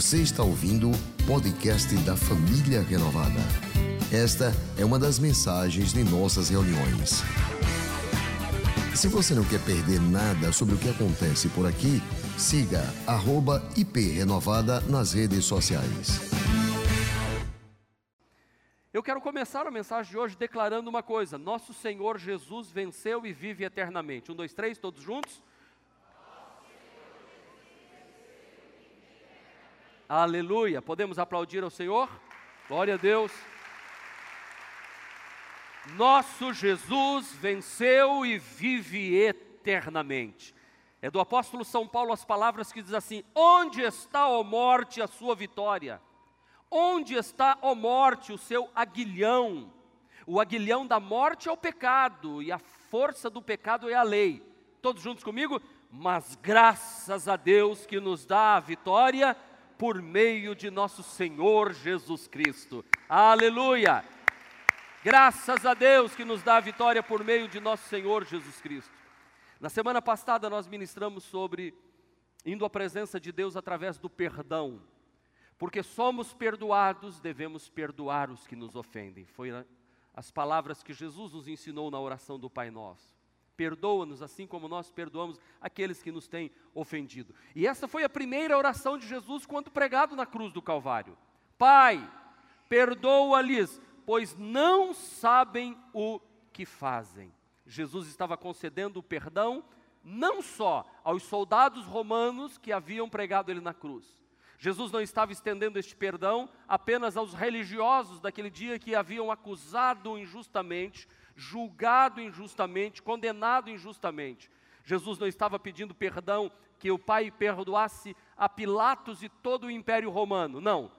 Você está ouvindo o podcast da Família Renovada. Esta é uma das mensagens de nossas reuniões. Se você não quer perder nada sobre o que acontece por aqui, siga @iprenovada nas redes sociais. Eu quero começar a mensagem de hoje declarando uma coisa: Nosso Senhor Jesus venceu e vive eternamente. Um, dois, três, todos juntos. Aleluia. Podemos aplaudir ao Senhor? Glória a Deus. Nosso Jesus venceu e vive eternamente. É do apóstolo São Paulo as palavras que diz assim: Onde está, ó morte, a sua vitória? Onde está, ó morte, o seu aguilhão? O aguilhão da morte é o pecado, e a força do pecado é a lei. Todos juntos comigo? Mas graças a Deus que nos dá a vitória por meio de nosso Senhor Jesus Cristo. Aleluia! Graças a Deus que nos dá a vitória por meio de nosso Senhor Jesus Cristo. Na semana passada nós ministramos sobre indo à presença de Deus através do perdão. Porque somos perdoados, devemos perdoar os que nos ofendem. Foi as palavras que Jesus nos ensinou na oração do Pai Nosso perdoa-nos assim como nós perdoamos aqueles que nos têm ofendido. E essa foi a primeira oração de Jesus quando pregado na cruz do Calvário. Pai, perdoa-lhes, pois não sabem o que fazem. Jesus estava concedendo o perdão não só aos soldados romanos que haviam pregado ele na cruz. Jesus não estava estendendo este perdão apenas aos religiosos daquele dia que haviam acusado injustamente julgado injustamente, condenado injustamente. Jesus não estava pedindo perdão que o Pai perdoasse a Pilatos e todo o Império Romano. Não.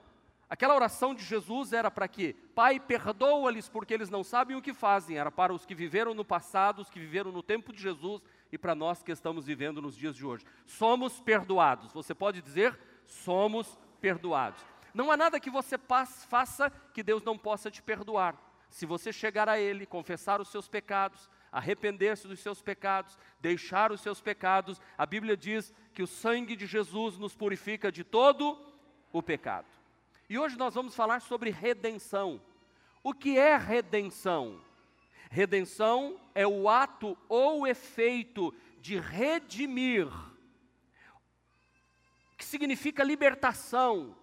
Aquela oração de Jesus era para quê? Pai, perdoa-lhes porque eles não sabem o que fazem. Era para os que viveram no passado, os que viveram no tempo de Jesus e para nós que estamos vivendo nos dias de hoje. Somos perdoados. Você pode dizer, somos perdoados. Não há nada que você faça que Deus não possa te perdoar se você chegar a Ele, confessar os seus pecados, arrepender-se dos seus pecados, deixar os seus pecados, a Bíblia diz que o sangue de Jesus nos purifica de todo o pecado. E hoje nós vamos falar sobre redenção. O que é redenção? Redenção é o ato ou efeito de redimir, que significa libertação,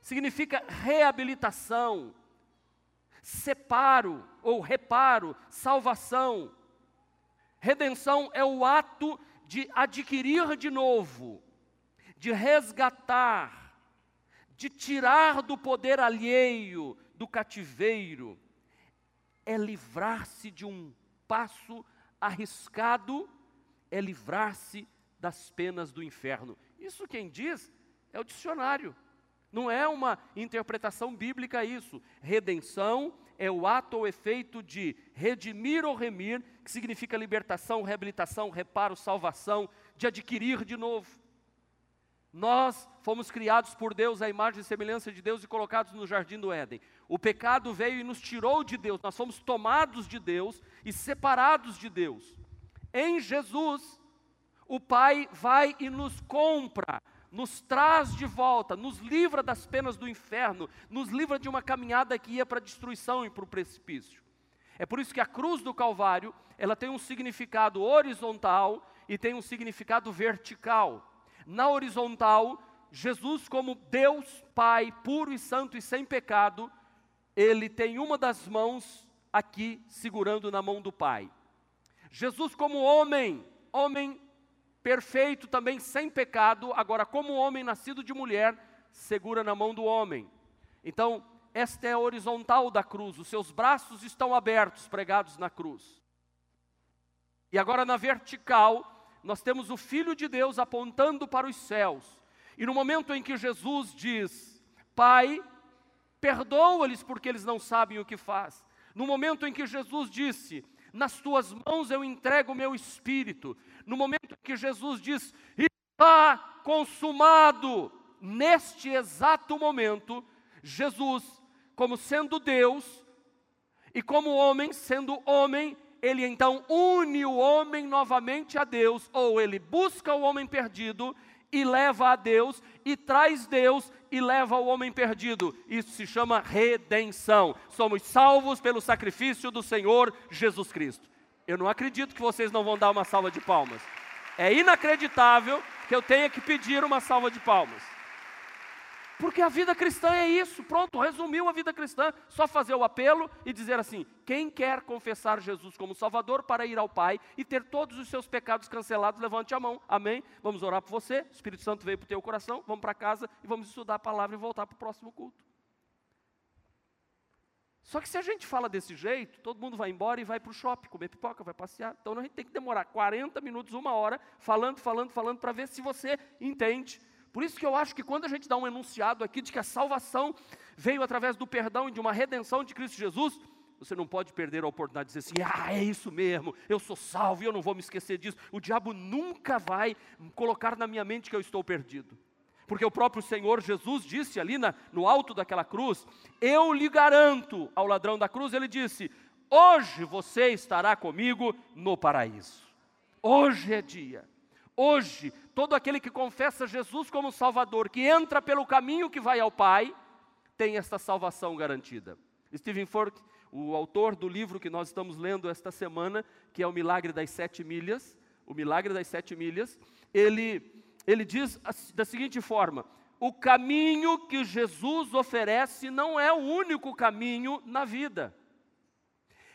significa reabilitação, separo ou reparo, salvação. Redenção é o ato de adquirir de novo, de resgatar, de tirar do poder alheio, do cativeiro. É livrar-se de um passo arriscado, é livrar-se das penas do inferno. Isso quem diz é o dicionário. Não é uma interpretação bíblica isso. Redenção é o ato ou efeito de redimir ou remir, que significa libertação, reabilitação, reparo, salvação, de adquirir de novo. Nós fomos criados por Deus à imagem e semelhança de Deus e colocados no jardim do Éden. O pecado veio e nos tirou de Deus. Nós fomos tomados de Deus e separados de Deus. Em Jesus, o Pai vai e nos compra nos traz de volta, nos livra das penas do inferno, nos livra de uma caminhada que ia para a destruição e para o precipício. É por isso que a cruz do Calvário, ela tem um significado horizontal e tem um significado vertical. Na horizontal, Jesus como Deus Pai, puro e santo e sem pecado, ele tem uma das mãos aqui segurando na mão do Pai. Jesus como homem, homem perfeito também, sem pecado, agora, como homem nascido de mulher, segura na mão do homem. Então, esta é a horizontal da cruz, os seus braços estão abertos, pregados na cruz. E agora, na vertical, nós temos o Filho de Deus apontando para os céus. E no momento em que Jesus diz: Pai, perdoa-lhes porque eles não sabem o que faz. No momento em que Jesus disse: Nas tuas mãos eu entrego o meu espírito. No momento que Jesus diz, está consumado, neste exato momento, Jesus, como sendo Deus, e como homem, sendo homem, ele então une o homem novamente a Deus, ou ele busca o homem perdido e leva a Deus, e traz Deus e leva o homem perdido. Isso se chama redenção. Somos salvos pelo sacrifício do Senhor Jesus Cristo. Eu não acredito que vocês não vão dar uma salva de palmas. É inacreditável que eu tenha que pedir uma salva de palmas. Porque a vida cristã é isso, pronto, resumiu a vida cristã, só fazer o apelo e dizer assim: quem quer confessar Jesus como Salvador para ir ao Pai e ter todos os seus pecados cancelados, levante a mão, amém? Vamos orar por você, o Espírito Santo veio para o teu coração, vamos para casa e vamos estudar a palavra e voltar para o próximo culto. Só que se a gente fala desse jeito, todo mundo vai embora e vai para o shopping, comer pipoca, vai passear. Então a gente tem que demorar 40 minutos, uma hora, falando, falando, falando, para ver se você entende. Por isso que eu acho que quando a gente dá um enunciado aqui de que a salvação veio através do perdão e de uma redenção de Cristo Jesus, você não pode perder a oportunidade de dizer assim: ah, é isso mesmo, eu sou salvo e eu não vou me esquecer disso. O diabo nunca vai colocar na minha mente que eu estou perdido. Porque o próprio Senhor Jesus disse ali na, no alto daquela cruz: Eu lhe garanto ao ladrão da cruz, ele disse: Hoje você estará comigo no paraíso. Hoje é dia. Hoje, todo aquele que confessa Jesus como Salvador, que entra pelo caminho que vai ao Pai, tem esta salvação garantida. Stephen Ford, o autor do livro que nós estamos lendo esta semana, que é o Milagre das Sete Milhas, o Milagre das Sete Milhas, ele ele diz da seguinte forma: o caminho que Jesus oferece não é o único caminho na vida.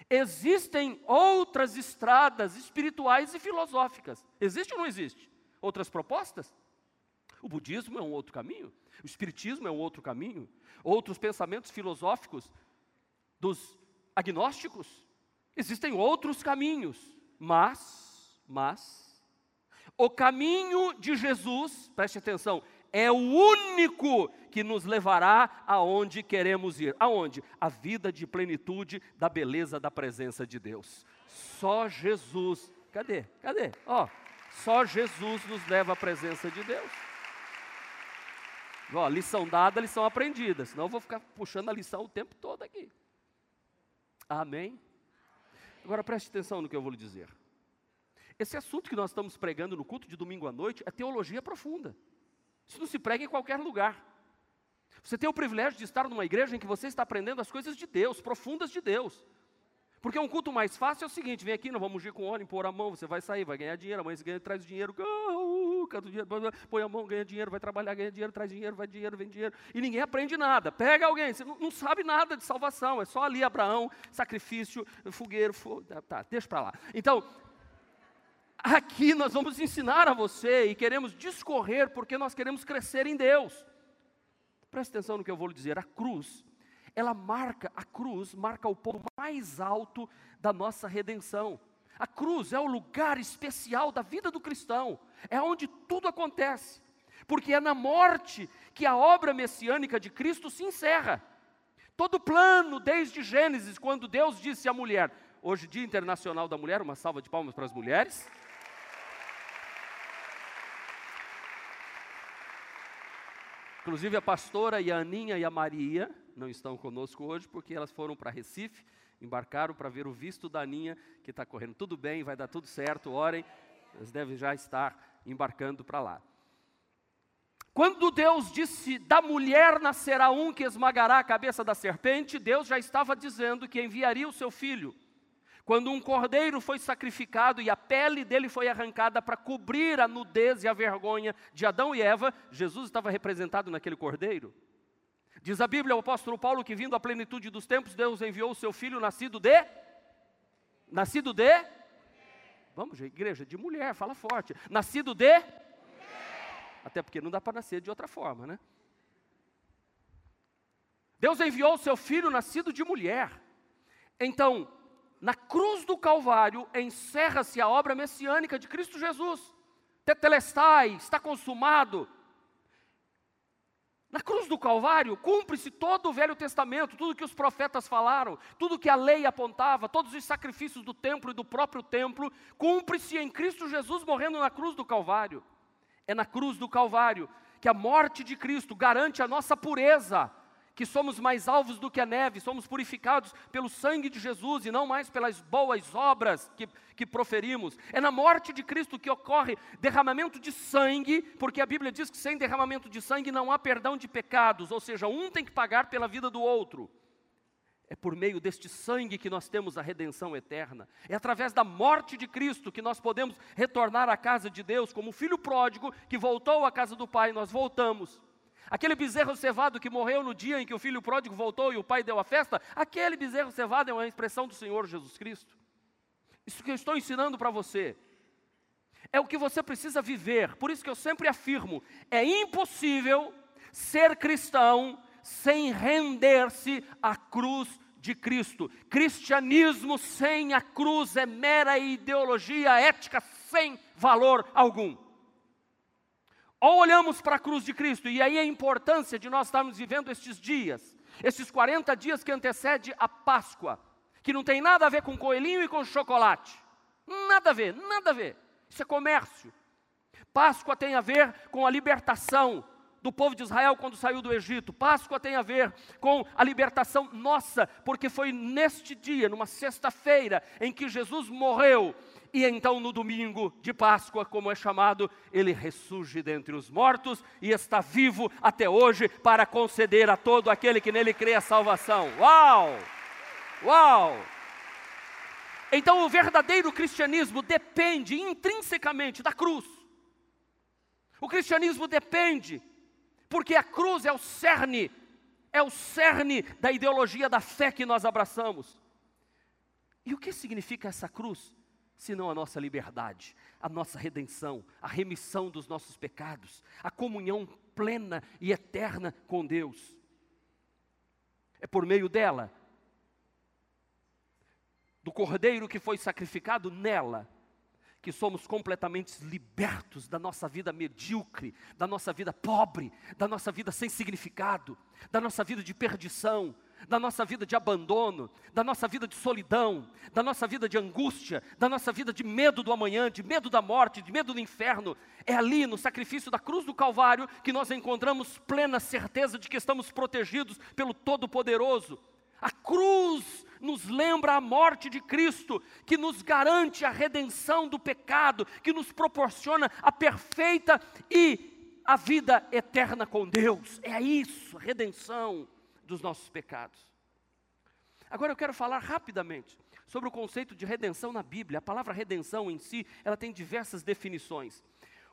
Existem outras estradas espirituais e filosóficas. Existe ou não existe? Outras propostas? O budismo é um outro caminho, o espiritismo é um outro caminho, outros pensamentos filosóficos dos agnósticos. Existem outros caminhos, mas, mas, o caminho de Jesus, preste atenção, é o único que nos levará aonde queremos ir. Aonde? A vida de plenitude da beleza da presença de Deus. Só Jesus. Cadê? Cadê? Ó, só Jesus nos leva à presença de Deus. Ó, lição dada, lição aprendida. Senão eu vou ficar puxando a lição o tempo todo aqui. Amém? Agora preste atenção no que eu vou lhe dizer. Esse assunto que nós estamos pregando no culto de domingo à noite é teologia profunda. Isso não se prega em qualquer lugar. Você tem o privilégio de estar numa igreja em que você está aprendendo as coisas de Deus, profundas de Deus. Porque um culto mais fácil é o seguinte: vem aqui, nós vamos ungir com óleo, pôr a mão, você vai sair, vai ganhar dinheiro, amanhã você ganha, traz dinheiro, uh, uh, dinheiro, põe a mão, ganha dinheiro, vai trabalhar, ganha dinheiro, traz dinheiro, vai dinheiro, vem dinheiro, e ninguém aprende nada. Pega alguém, você não, não sabe nada de salvação, é só ali Abraão, sacrifício, fogueiro, fogo, tá, tá, deixa para lá. Então, Aqui nós vamos ensinar a você e queremos discorrer porque nós queremos crescer em Deus. Preste atenção no que eu vou lhe dizer. A cruz, ela marca, a cruz marca o ponto mais alto da nossa redenção. A cruz é o lugar especial da vida do cristão, é onde tudo acontece, porque é na morte que a obra messiânica de Cristo se encerra. Todo plano, desde Gênesis, quando Deus disse à mulher, hoje, Dia Internacional da Mulher, uma salva de palmas para as mulheres. Inclusive a pastora e a Aninha e a Maria não estão conosco hoje porque elas foram para Recife, embarcaram para ver o visto da Aninha, que está correndo tudo bem, vai dar tudo certo, orem, elas devem já estar embarcando para lá. Quando Deus disse: Da mulher nascerá um que esmagará a cabeça da serpente, Deus já estava dizendo que enviaria o seu filho. Quando um cordeiro foi sacrificado e a pele dele foi arrancada para cobrir a nudez e a vergonha de Adão e Eva, Jesus estava representado naquele cordeiro. Diz a Bíblia, o apóstolo Paulo, que vindo à plenitude dos tempos, Deus enviou o seu filho nascido de? Nascido de? Vamos, igreja, de mulher, fala forte. Nascido de? Até porque não dá para nascer de outra forma, né? Deus enviou o seu filho nascido de mulher. Então, na cruz do Calvário encerra-se a obra messiânica de Cristo Jesus. Tetelestai, está consumado. Na cruz do Calvário cumpre-se todo o Velho Testamento, tudo que os profetas falaram, tudo que a lei apontava, todos os sacrifícios do templo e do próprio templo, cumpre-se em Cristo Jesus morrendo na cruz do Calvário. É na cruz do Calvário que a morte de Cristo garante a nossa pureza, que somos mais alvos do que a neve, somos purificados pelo sangue de Jesus e não mais pelas boas obras que, que proferimos. É na morte de Cristo que ocorre derramamento de sangue, porque a Bíblia diz que sem derramamento de sangue não há perdão de pecados, ou seja, um tem que pagar pela vida do outro. É por meio deste sangue que nós temos a redenção eterna. É através da morte de Cristo que nós podemos retornar à casa de Deus, como o filho pródigo que voltou à casa do Pai, nós voltamos. Aquele bezerro cevado que morreu no dia em que o filho pródigo voltou e o pai deu a festa, aquele bezerro cevado é uma expressão do Senhor Jesus Cristo. Isso que eu estou ensinando para você é o que você precisa viver. Por isso que eu sempre afirmo: é impossível ser cristão sem render-se à cruz de Cristo. Cristianismo sem a cruz é mera ideologia ética sem valor algum. Ou olhamos para a cruz de Cristo, e aí a importância de nós estarmos vivendo estes dias, esses 40 dias que antecede a Páscoa, que não tem nada a ver com coelhinho e com chocolate. Nada a ver, nada a ver. Isso é comércio. Páscoa tem a ver com a libertação do povo de Israel quando saiu do Egito. Páscoa tem a ver com a libertação nossa, porque foi neste dia, numa sexta-feira, em que Jesus morreu e então no domingo de Páscoa, como é chamado, ele ressurge dentre os mortos e está vivo até hoje para conceder a todo aquele que nele crê a salvação. Uau! Uau! Então o verdadeiro cristianismo depende intrinsecamente da cruz. O cristianismo depende, porque a cruz é o cerne, é o cerne da ideologia da fé que nós abraçamos. E o que significa essa cruz? Senão a nossa liberdade, a nossa redenção, a remissão dos nossos pecados, a comunhão plena e eterna com Deus. É por meio dela, do cordeiro que foi sacrificado nela, que somos completamente libertos da nossa vida medíocre, da nossa vida pobre, da nossa vida sem significado, da nossa vida de perdição, da nossa vida de abandono, da nossa vida de solidão, da nossa vida de angústia, da nossa vida de medo do amanhã, de medo da morte, de medo do inferno. É ali, no sacrifício da cruz do Calvário, que nós encontramos plena certeza de que estamos protegidos pelo Todo-Poderoso. A cruz nos lembra a morte de Cristo, que nos garante a redenção do pecado, que nos proporciona a perfeita e a vida eterna com Deus. É isso, redenção dos nossos pecados. Agora eu quero falar rapidamente sobre o conceito de redenção na Bíblia. A palavra redenção em si, ela tem diversas definições.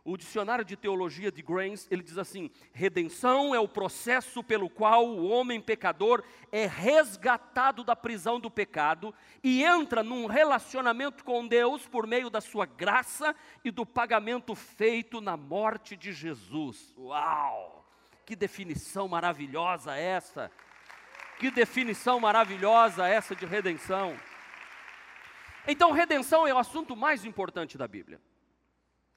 O dicionário de teologia de Grains, ele diz assim: redenção é o processo pelo qual o homem pecador é resgatado da prisão do pecado e entra num relacionamento com Deus por meio da sua graça e do pagamento feito na morte de Jesus. Uau! Que definição maravilhosa essa! Que definição maravilhosa essa de redenção. Então, redenção é o assunto mais importante da Bíblia.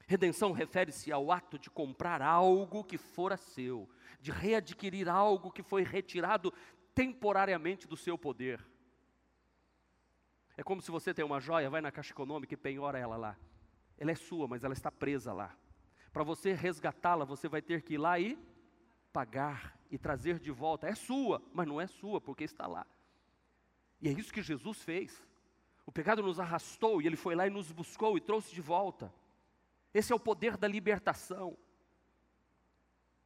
Redenção refere-se ao ato de comprar algo que fora seu, de readquirir algo que foi retirado temporariamente do seu poder. É como se você tem uma joia, vai na caixa econômica e penhora ela lá. Ela é sua, mas ela está presa lá. Para você resgatá-la, você vai ter que ir lá e pagar e trazer de volta. É sua, mas não é sua, porque está lá. E é isso que Jesus fez. O pecado nos arrastou e ele foi lá e nos buscou e trouxe de volta. Esse é o poder da libertação.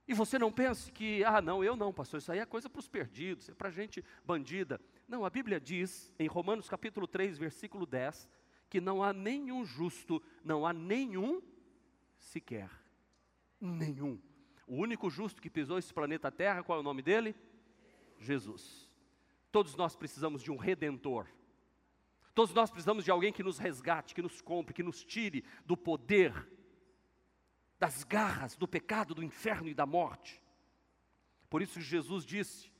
E você não pense que, ah, não, eu não, pastor, isso aí é coisa para os perdidos, é para gente bandida. Não, a Bíblia diz, em Romanos capítulo 3, versículo 10, que não há nenhum justo, não há nenhum sequer. Nenhum. O único justo que pisou esse planeta Terra, qual é o nome dele? Jesus. Todos nós precisamos de um redentor. Todos nós precisamos de alguém que nos resgate, que nos compre, que nos tire do poder, das garras do pecado, do inferno e da morte. Por isso Jesus disse: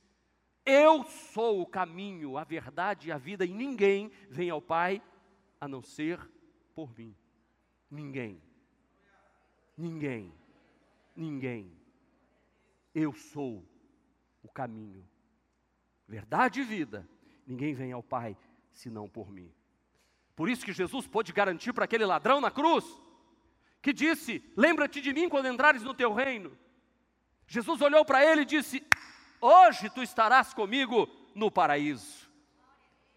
Eu sou o caminho, a verdade e a vida, e ninguém vem ao Pai a não ser por mim. Ninguém. Ninguém ninguém. Eu sou o caminho, verdade e vida. Ninguém vem ao Pai senão por mim. Por isso que Jesus pôde garantir para aquele ladrão na cruz, que disse: Lembra-te de mim quando entrares no teu reino. Jesus olhou para ele e disse: hoje tu estarás comigo no paraíso.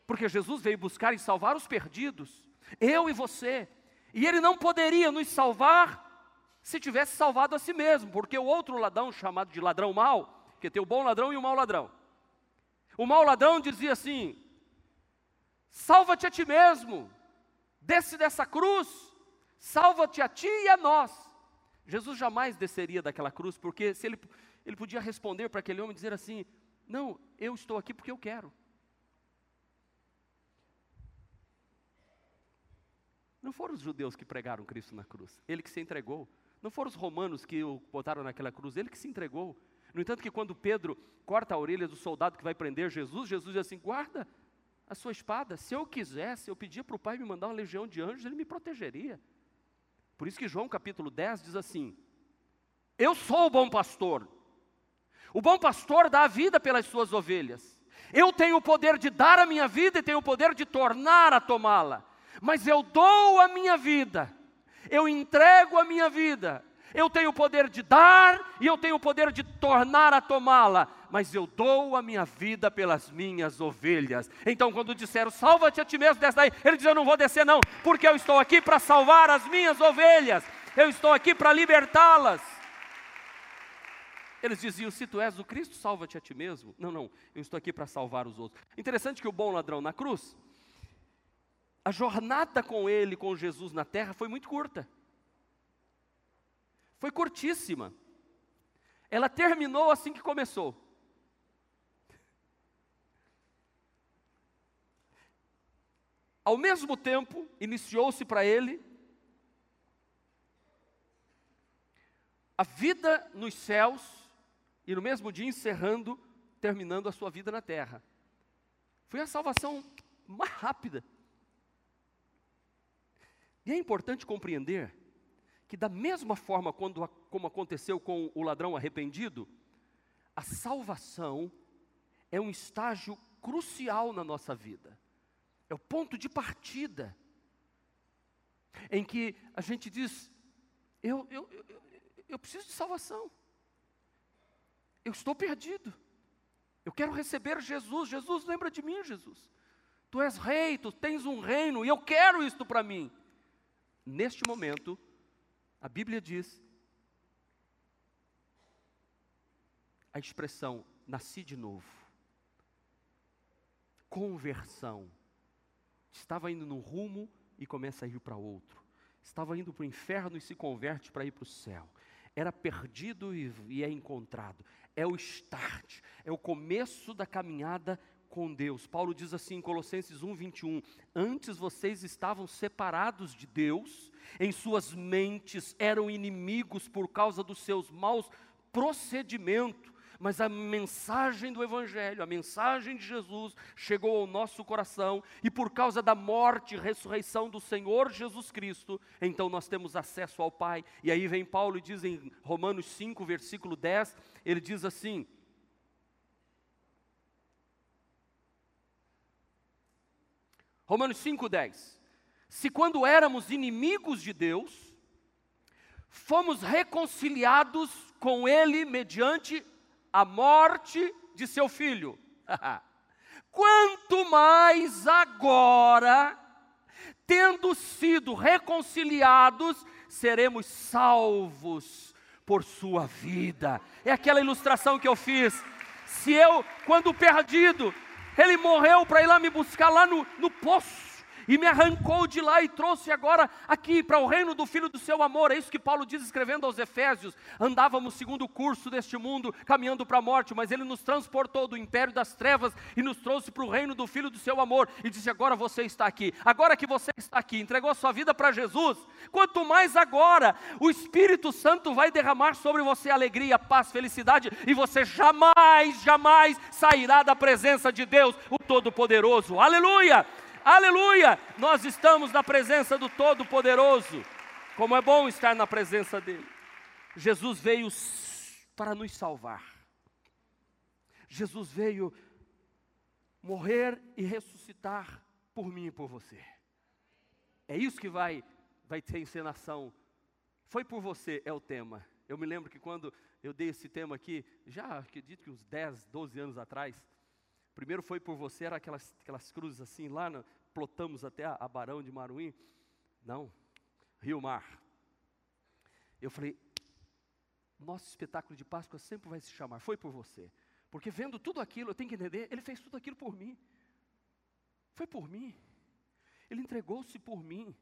Porque Jesus veio buscar e salvar os perdidos, eu e você. E ele não poderia nos salvar se tivesse salvado a si mesmo, porque o outro ladrão, chamado de ladrão mau, que tem o bom ladrão e o mau ladrão. O mau ladrão dizia assim: salva-te a ti mesmo, desce dessa cruz, salva-te a ti e a nós. Jesus jamais desceria daquela cruz, porque se ele, ele podia responder para aquele homem dizer assim: Não, eu estou aqui porque eu quero. Não foram os judeus que pregaram Cristo na cruz, ele que se entregou. Não foram os romanos que o botaram naquela cruz, ele que se entregou. No entanto, que quando Pedro corta a orelha do soldado que vai prender Jesus, Jesus diz assim: guarda a sua espada. Se eu quisesse, eu pedia para o Pai me mandar uma legião de anjos, ele me protegeria. Por isso que João capítulo 10 diz assim: Eu sou o bom pastor. O bom pastor dá a vida pelas suas ovelhas. Eu tenho o poder de dar a minha vida e tenho o poder de tornar a tomá-la. Mas eu dou a minha vida eu entrego a minha vida. Eu tenho o poder de dar e eu tenho o poder de tornar a tomá-la, mas eu dou a minha vida pelas minhas ovelhas. Então, quando disseram, salva-te a ti mesmo dessa daí, ele diz: Eu não vou descer, não, porque eu estou aqui para salvar as minhas ovelhas, eu estou aqui para libertá-las. Eles diziam: Se tu és o Cristo, salva-te a ti mesmo. Não, não, eu estou aqui para salvar os outros. Interessante que o bom ladrão na cruz, a jornada com ele, com Jesus na terra, foi muito curta. Foi curtíssima. Ela terminou assim que começou. Ao mesmo tempo, iniciou-se para ele a vida nos céus e no mesmo dia encerrando, terminando a sua vida na terra. Foi a salvação mais rápida. E é importante compreender que, da mesma forma quando, como aconteceu com o ladrão arrependido, a salvação é um estágio crucial na nossa vida, é o ponto de partida, em que a gente diz: eu, eu, eu, eu preciso de salvação, eu estou perdido, eu quero receber Jesus. Jesus, lembra de mim, Jesus. Tu és rei, tu tens um reino e eu quero isto para mim neste momento, a Bíblia diz a expressão nasci de novo. Conversão. Estava indo num rumo e começa a ir para outro. Estava indo para o inferno e se converte para ir para o céu. Era perdido e, e é encontrado. É o start, é o começo da caminhada com Deus. Paulo diz assim em Colossenses 1, 21: Antes vocês estavam separados de Deus, em suas mentes eram inimigos por causa dos seus maus procedimentos. Mas a mensagem do Evangelho, a mensagem de Jesus chegou ao nosso coração, e por causa da morte e ressurreição do Senhor Jesus Cristo, então nós temos acesso ao Pai. E aí vem Paulo e diz em Romanos 5, versículo 10, ele diz assim: Romanos 5,10. Se quando éramos inimigos de Deus, fomos reconciliados com Ele mediante a morte de seu filho. Quanto mais agora, tendo sido reconciliados, seremos salvos por sua vida. É aquela ilustração que eu fiz. Se eu, quando perdido, ele morreu para ir lá me buscar lá no, no poço e me arrancou de lá e trouxe agora aqui para o reino do Filho do seu amor. É isso que Paulo diz escrevendo aos Efésios. Andávamos segundo o curso deste mundo, caminhando para a morte, mas ele nos transportou do império das trevas e nos trouxe para o reino do Filho do seu amor. E disse: Agora você está aqui. Agora que você está aqui, entregou a sua vida para Jesus. Quanto mais agora, o Espírito Santo vai derramar sobre você alegria, paz, felicidade, e você jamais, jamais sairá da presença de Deus, o Todo-Poderoso. Aleluia! Aleluia! Nós estamos na presença do Todo-Poderoso. Como é bom estar na presença dEle. Jesus veio para nos salvar. Jesus veio morrer e ressuscitar por mim e por você. É isso que vai, vai ter encenação. Foi por você, é o tema. Eu me lembro que quando eu dei esse tema aqui, já acredito que uns 10, 12 anos atrás. Primeiro foi por você, era aquelas, aquelas cruzes assim, lá, no, plotamos até a, a Barão de Maruim. Não, Rio Mar. Eu falei, nosso espetáculo de Páscoa sempre vai se chamar, foi por você. Porque vendo tudo aquilo, eu tenho que entender, ele fez tudo aquilo por mim. Foi por mim. Ele entregou-se por mim.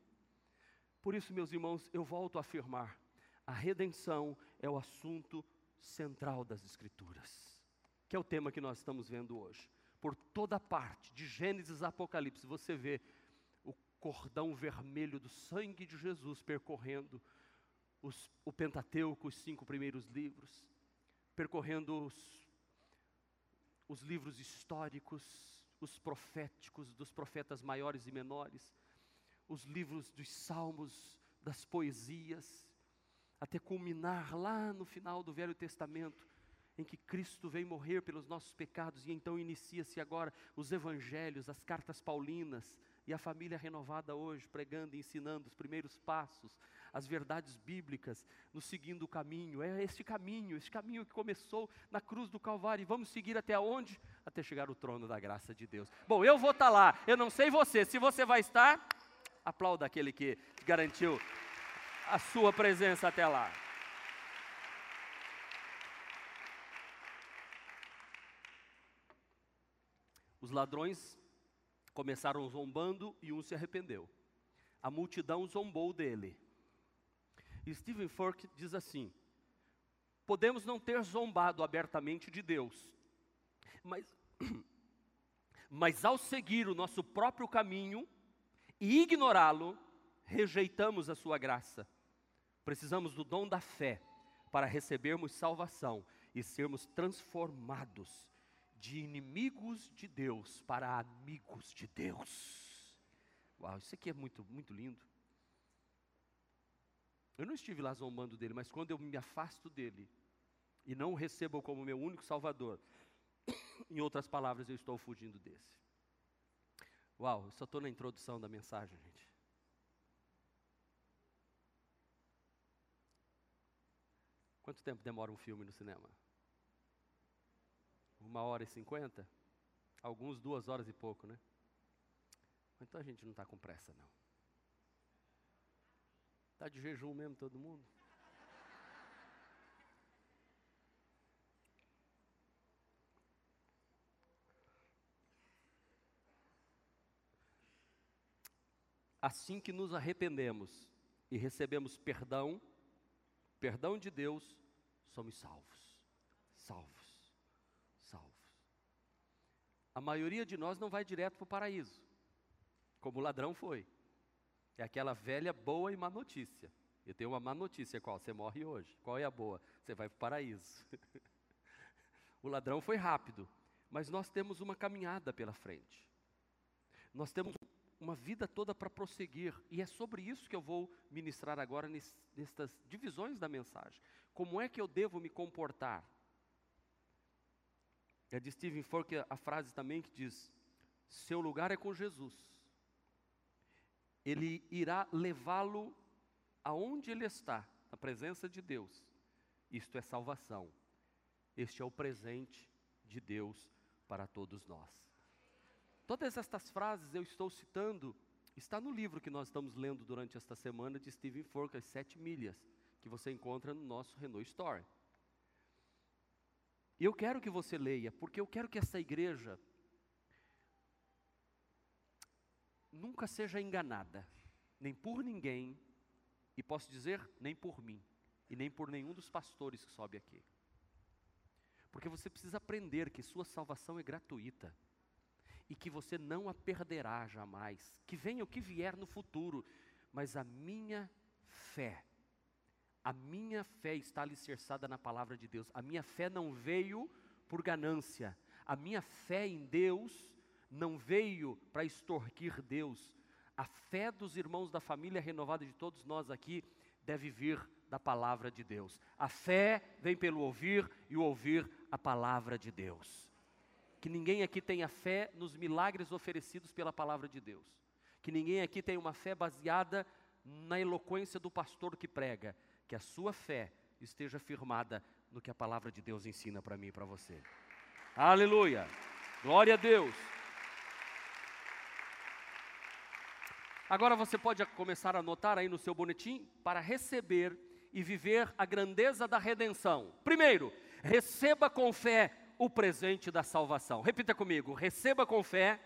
Por isso, meus irmãos, eu volto a afirmar: a redenção é o assunto central das Escrituras, que é o tema que nós estamos vendo hoje. Por toda parte, de Gênesis a Apocalipse, você vê o cordão vermelho do sangue de Jesus percorrendo os, o Pentateuco, os cinco primeiros livros, percorrendo os, os livros históricos, os proféticos, dos profetas maiores e menores, os livros dos salmos, das poesias, até culminar lá no final do Velho Testamento, em que Cristo vem morrer pelos nossos pecados, e então inicia-se agora os evangelhos, as cartas paulinas, e a família renovada hoje, pregando e ensinando os primeiros passos, as verdades bíblicas, nos seguindo o caminho. É este caminho, este caminho que começou na cruz do Calvário, e vamos seguir até onde? Até chegar ao trono da graça de Deus. Bom, eu vou estar lá, eu não sei você, se você vai estar, aplauda aquele que garantiu a sua presença até lá. Os ladrões começaram zombando e um se arrependeu. A multidão zombou dele. Stephen Fork diz assim: Podemos não ter zombado abertamente de Deus, mas, mas ao seguir o nosso próprio caminho e ignorá-lo, rejeitamos a sua graça. Precisamos do dom da fé para recebermos salvação e sermos transformados de inimigos de Deus para amigos de Deus. Uau, isso aqui é muito, muito lindo. Eu não estive lá zombando dele, mas quando eu me afasto dele e não o recebo como meu único salvador, em outras palavras, eu estou fugindo desse. Uau, eu só estou na introdução da mensagem, gente. Quanto tempo demora um filme no cinema? Uma hora e cinquenta? Alguns duas horas e pouco, né? Então a gente não está com pressa, não. Está de jejum mesmo todo mundo? Assim que nos arrependemos e recebemos perdão, perdão de Deus, somos salvos. Salvos. A maioria de nós não vai direto para o paraíso, como o ladrão foi. É aquela velha boa e má notícia. Eu tenho uma má notícia qual? Você morre hoje. Qual é a boa? Você vai para o paraíso. o ladrão foi rápido, mas nós temos uma caminhada pela frente. Nós temos uma vida toda para prosseguir, e é sobre isso que eu vou ministrar agora nestas divisões da mensagem. Como é que eu devo me comportar? É de Stephen Fork a frase também que diz: Seu lugar é com Jesus. Ele irá levá-lo aonde ele está, na presença de Deus. Isto é salvação. Este é o presente de Deus para todos nós. Todas estas frases eu estou citando, está no livro que nós estamos lendo durante esta semana de Stephen Fork, As Sete Milhas, que você encontra no nosso Renault Store. E eu quero que você leia, porque eu quero que essa igreja nunca seja enganada, nem por ninguém, e posso dizer, nem por mim, e nem por nenhum dos pastores que sobe aqui. Porque você precisa aprender que sua salvação é gratuita e que você não a perderá jamais. Que venha o que vier no futuro, mas a minha fé, a minha fé está alicerçada na palavra de Deus. A minha fé não veio por ganância. A minha fé em Deus não veio para extorquir Deus. A fé dos irmãos da família renovada de todos nós aqui deve vir da palavra de Deus. A fé vem pelo ouvir e o ouvir a palavra de Deus que ninguém aqui tenha fé nos milagres oferecidos pela palavra de Deus. Que ninguém aqui tenha uma fé baseada na eloquência do pastor que prega. Que a sua fé esteja firmada do que a palavra de Deus ensina para mim e para você. Aleluia! Glória a Deus! Agora você pode começar a anotar aí no seu boletim para receber e viver a grandeza da redenção. Primeiro, receba com fé o presente da salvação. Repita comigo: receba com fé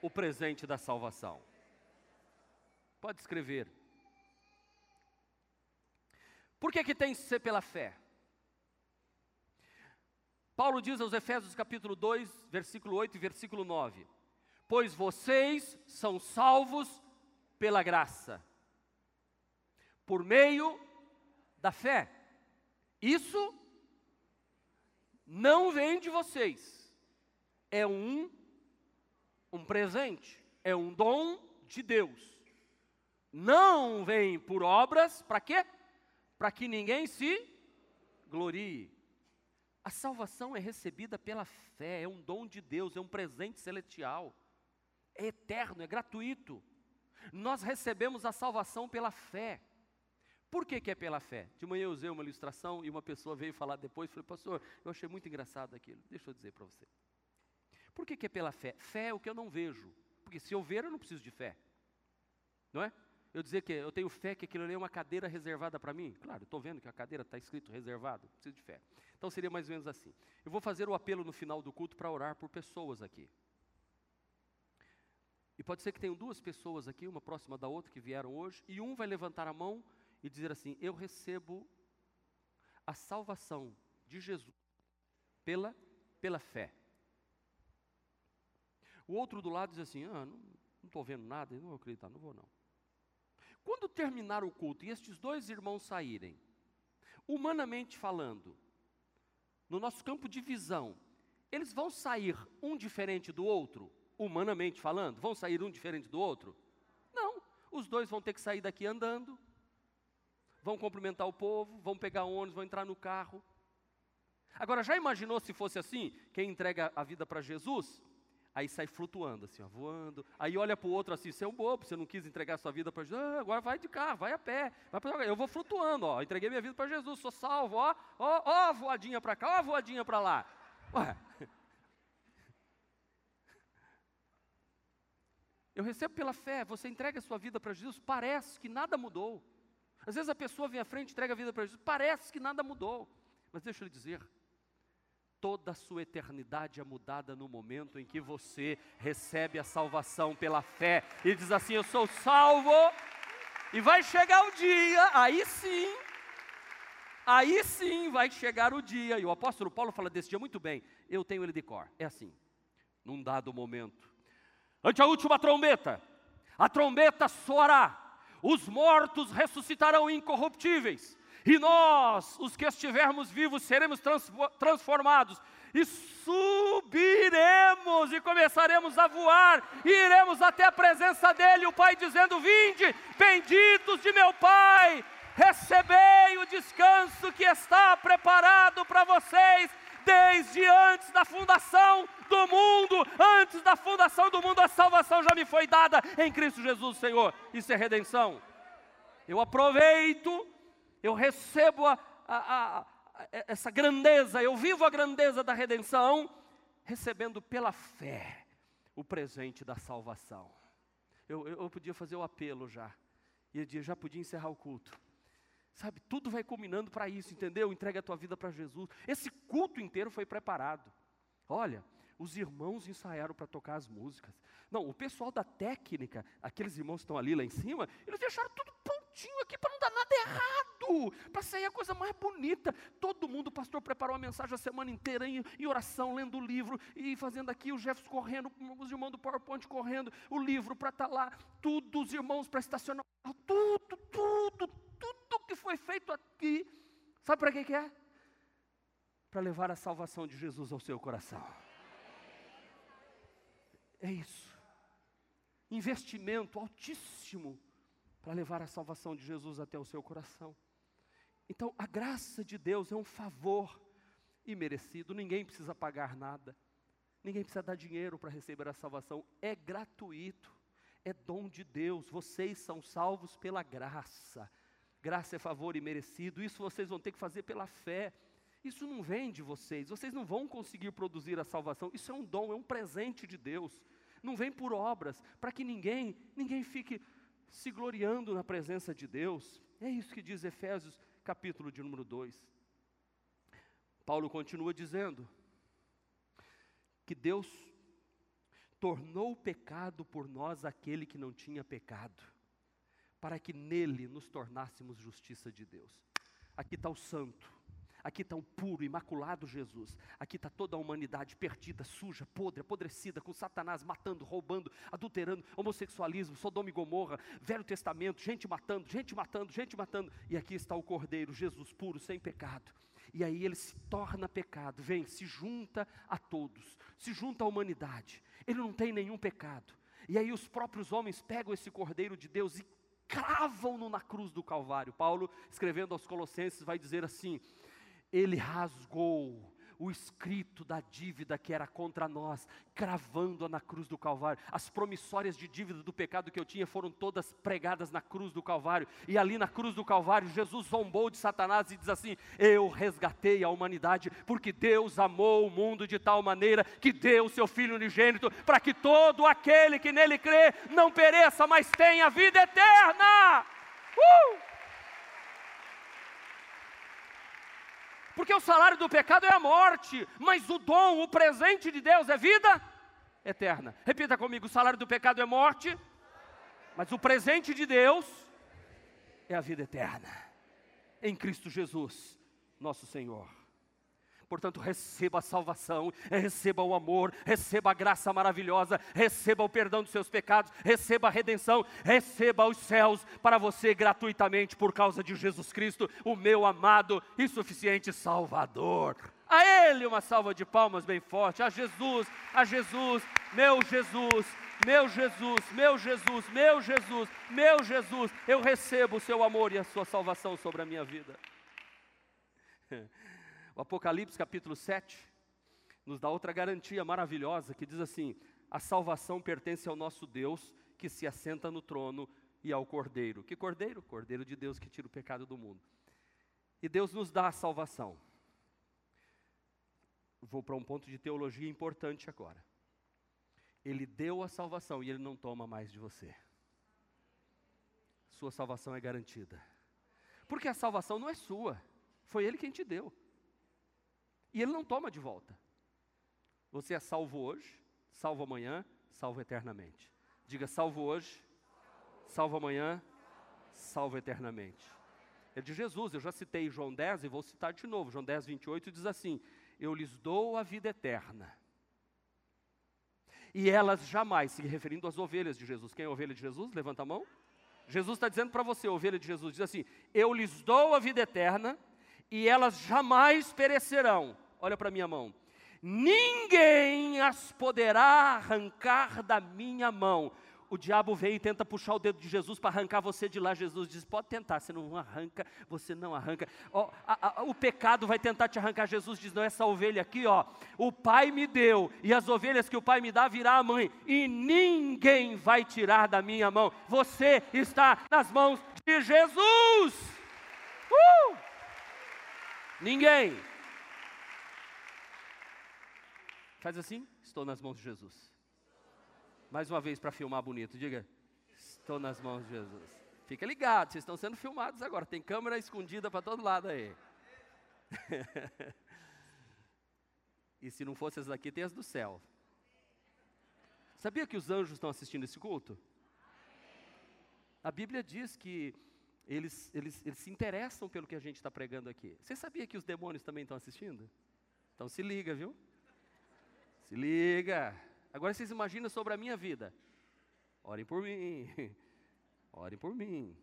o presente da salvação. Pode escrever. Por que, que tem que ser pela fé? Paulo diz aos Efésios capítulo 2, versículo 8 e versículo 9: Pois vocês são salvos pela graça, por meio da fé. Isso não vem de vocês, é um, um presente, é um dom de Deus. Não vem por obras, para quê? Para que ninguém se glorie. A salvação é recebida pela fé, é um dom de Deus, é um presente celestial, é eterno, é gratuito. Nós recebemos a salvação pela fé. Por que, que é pela fé? De manhã eu usei uma ilustração e uma pessoa veio falar depois, falei, pastor, eu achei muito engraçado aquilo. Deixa eu dizer para você. Por que, que é pela fé? Fé é o que eu não vejo. Porque se eu ver, eu não preciso de fé. Não é? Eu dizer que eu tenho fé que aquilo ali é uma cadeira reservada para mim? Claro, estou vendo que a cadeira está escrito reservado, preciso de fé. Então seria mais ou menos assim. Eu vou fazer o apelo no final do culto para orar por pessoas aqui. E pode ser que tenham duas pessoas aqui, uma próxima da outra, que vieram hoje, e um vai levantar a mão e dizer assim: Eu recebo a salvação de Jesus pela, pela fé. O outro do lado diz assim: Ah, não estou vendo nada, não vou acreditar, não vou não. Quando terminar o culto e estes dois irmãos saírem, humanamente falando, no nosso campo de visão, eles vão sair um diferente do outro, humanamente falando? Vão sair um diferente do outro? Não. Os dois vão ter que sair daqui andando, vão cumprimentar o povo, vão pegar ônibus, vão entrar no carro. Agora, já imaginou se fosse assim? Quem entrega a vida para Jesus, aí sai flutuando, assim, ó, voando. Aí olha para o outro assim, você é um bobo, você não quis entregar sua vida para Jesus, ah, agora vai de carro, vai a pé. Vai pra... Eu vou flutuando, ó, entreguei minha vida para Jesus, sou salvo, ó, ó, ó, voadinha para cá, ó, voadinha para lá. Ué. Eu recebo pela fé, você entrega a sua vida para Jesus, parece que nada mudou. Às vezes a pessoa vem à frente, entrega a vida para Jesus, parece que nada mudou. Mas deixa eu lhe dizer, toda a sua eternidade é mudada no momento em que você recebe a salvação pela fé e diz assim: Eu sou salvo, e vai chegar o dia, aí sim, aí sim vai chegar o dia. E o apóstolo Paulo fala desse dia muito bem, eu tenho ele de cor, é assim, num dado momento, ante a última trombeta, a trombeta soará, os mortos ressuscitarão incorruptíveis e nós, os que estivermos vivos, seremos transformados e subiremos e começaremos a voar e iremos até a presença dele, o Pai dizendo: Vinde, benditos de meu Pai, recebei o descanso que está preparado para vocês desde antes da fundação do mundo, antes da fundação do mundo, a salvação já me foi dada em Cristo Jesus, Senhor. Isso é redenção. Eu aproveito eu recebo a, a, a, essa grandeza, eu vivo a grandeza da redenção, recebendo pela fé o presente da salvação. Eu, eu, podia fazer o apelo já, e eu já podia encerrar o culto. Sabe, tudo vai culminando para isso, entendeu? Entrega a tua vida para Jesus. Esse culto inteiro foi preparado. Olha, os irmãos ensaiaram para tocar as músicas. Não, o pessoal da técnica, aqueles irmãos que estão ali lá em cima, eles deixaram tudo prontinho aqui para não dar nada errado, para sair a coisa mais bonita. Todo mundo, o pastor preparou a mensagem a semana inteira em, em oração, lendo o livro e fazendo aqui, os Jefferson correndo, os irmãos do PowerPoint correndo, o livro para estar tá lá, tudo, os irmãos para estacionar, tudo, tudo, tudo que foi feito aqui. Sabe para que, que é? Para levar a salvação de Jesus ao seu coração. É isso. Investimento altíssimo para levar a salvação de Jesus até o seu coração. Então, a graça de Deus é um favor imerecido, ninguém precisa pagar nada, ninguém precisa dar dinheiro para receber a salvação, é gratuito, é dom de Deus, vocês são salvos pela graça. Graça é favor imerecido, isso vocês vão ter que fazer pela fé. Isso não vem de vocês, vocês não vão conseguir produzir a salvação. Isso é um dom, é um presente de Deus. Não vem por obras, para que ninguém, ninguém fique se gloriando na presença de Deus. É isso que diz Efésios, capítulo de número 2. Paulo continua dizendo que Deus tornou pecado por nós aquele que não tinha pecado, para que nele nos tornássemos justiça de Deus. Aqui está o santo, Aqui está o puro, imaculado Jesus. Aqui está toda a humanidade perdida, suja, podre, apodrecida, com Satanás matando, roubando, adulterando, homossexualismo, Sodoma e Gomorra, Velho Testamento, gente matando, gente matando, gente matando. E aqui está o Cordeiro, Jesus puro, sem pecado. E aí ele se torna pecado, vem, se junta a todos, se junta à humanidade. Ele não tem nenhum pecado. E aí os próprios homens pegam esse Cordeiro de Deus e cravam-no na cruz do Calvário. Paulo, escrevendo aos Colossenses, vai dizer assim: ele rasgou o escrito da dívida que era contra nós, cravando-a na cruz do Calvário. As promissórias de dívida do pecado que eu tinha foram todas pregadas na cruz do Calvário. E ali na cruz do Calvário, Jesus zombou de Satanás e diz assim: Eu resgatei a humanidade, porque Deus amou o mundo de tal maneira que deu o seu Filho unigênito, para que todo aquele que nele crê não pereça, mas tenha vida eterna. Uh! Porque o salário do pecado é a morte, mas o dom, o presente de Deus é vida eterna. Repita comigo: o salário do pecado é morte, mas o presente de Deus é a vida eterna. Em Cristo Jesus, nosso Senhor. Portanto, receba a salvação, receba o amor, receba a graça maravilhosa, receba o perdão dos seus pecados, receba a redenção, receba os céus para você gratuitamente por causa de Jesus Cristo, o meu amado e suficiente Salvador. A Ele uma salva de palmas bem forte, a Jesus, a Jesus, meu Jesus, meu Jesus, meu Jesus, meu Jesus, meu Jesus, eu recebo o seu amor e a sua salvação sobre a minha vida. O Apocalipse capítulo 7 nos dá outra garantia maravilhosa que diz assim: a salvação pertence ao nosso Deus que se assenta no trono e ao Cordeiro. Que Cordeiro? Cordeiro de Deus que tira o pecado do mundo. E Deus nos dá a salvação. Vou para um ponto de teologia importante agora. Ele deu a salvação e ele não toma mais de você. Sua salvação é garantida. Porque a salvação não é sua, foi ele quem te deu. E ele não toma de volta. Você é salvo hoje, salvo amanhã, salvo eternamente. Diga salvo hoje, salvo amanhã, salvo eternamente. É de Jesus, eu já citei João 10 e vou citar de novo. João 10, 28 diz assim: Eu lhes dou a vida eterna. E elas jamais, se referindo às ovelhas de Jesus. Quem é ovelha de Jesus? Levanta a mão. Jesus está dizendo para você, ovelha de Jesus, diz assim: Eu lhes dou a vida eterna e elas jamais perecerão. Olha para minha mão. Ninguém as poderá arrancar da minha mão. O diabo vem e tenta puxar o dedo de Jesus para arrancar você de lá. Jesus diz: pode tentar, você não arranca, você não arranca. Oh, a, a, o pecado vai tentar te arrancar. Jesus diz: não, essa ovelha aqui, ó, o Pai me deu, e as ovelhas que o Pai me dá virá a mãe, e ninguém vai tirar da minha mão. Você está nas mãos de Jesus. Uh! Ninguém. Faz assim, estou nas mãos de Jesus. Mais uma vez para filmar bonito, diga, estou nas mãos de Jesus. Fica ligado, vocês estão sendo filmados agora, tem câmera escondida para todo lado aí. e se não fosse as daqui, tem as do céu. Sabia que os anjos estão assistindo esse culto? A Bíblia diz que eles, eles, eles se interessam pelo que a gente está pregando aqui. Você sabia que os demônios também estão assistindo? Então se liga, viu? Se liga. Agora vocês imaginam sobre a minha vida. Orem por mim. Orem por mim.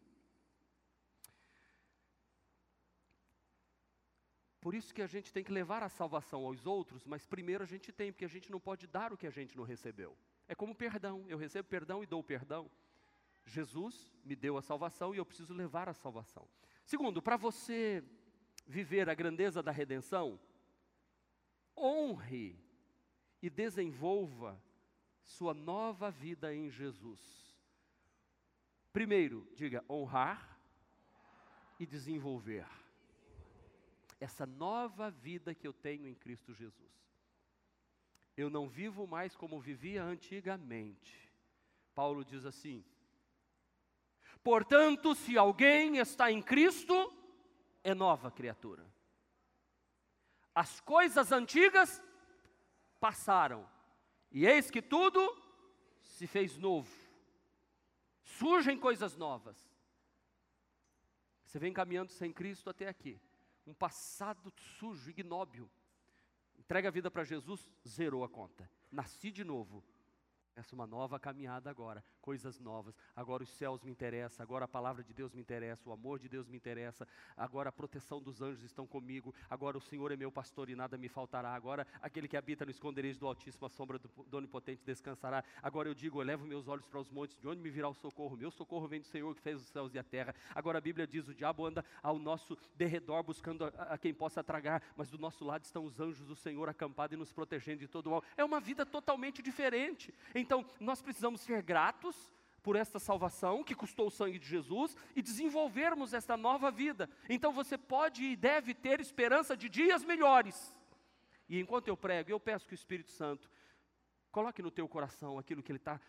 Por isso que a gente tem que levar a salvação aos outros, mas primeiro a gente tem, porque a gente não pode dar o que a gente não recebeu. É como perdão. Eu recebo perdão e dou perdão. Jesus me deu a salvação e eu preciso levar a salvação. Segundo, para você viver a grandeza da redenção, honre e desenvolva sua nova vida em Jesus. Primeiro, diga honrar e desenvolver. essa nova vida que eu tenho em Cristo Jesus. Eu não vivo mais como vivia antigamente. Paulo diz assim: Portanto, se alguém está em Cristo, é nova criatura. As coisas antigas passaram, e eis que tudo se fez novo. Surgem coisas novas. Você vem caminhando sem Cristo até aqui. Um passado sujo, ignóbil. Entrega a vida para Jesus, zerou a conta. Nasci de novo, essa é uma nova caminhada agora, coisas novas. Agora os céus me interessam, agora a palavra de Deus me interessa, o amor de Deus me interessa, agora a proteção dos anjos estão comigo, agora o Senhor é meu pastor e nada me faltará. Agora aquele que habita no esconderijo do Altíssimo, a sombra do, do Onipotente descansará. Agora eu digo, eu levo meus olhos para os montes, de onde me virá o socorro? Meu socorro vem do Senhor que fez os céus e a terra. Agora a Bíblia diz: o diabo anda ao nosso derredor buscando a, a quem possa tragar, mas do nosso lado estão os anjos do Senhor acampados e nos protegendo de todo o mal. É uma vida totalmente diferente. Então, nós precisamos ser gratos por esta salvação que custou o sangue de Jesus e desenvolvermos esta nova vida. Então você pode e deve ter esperança de dias melhores. E enquanto eu prego, eu peço que o Espírito Santo coloque no teu coração aquilo que ele está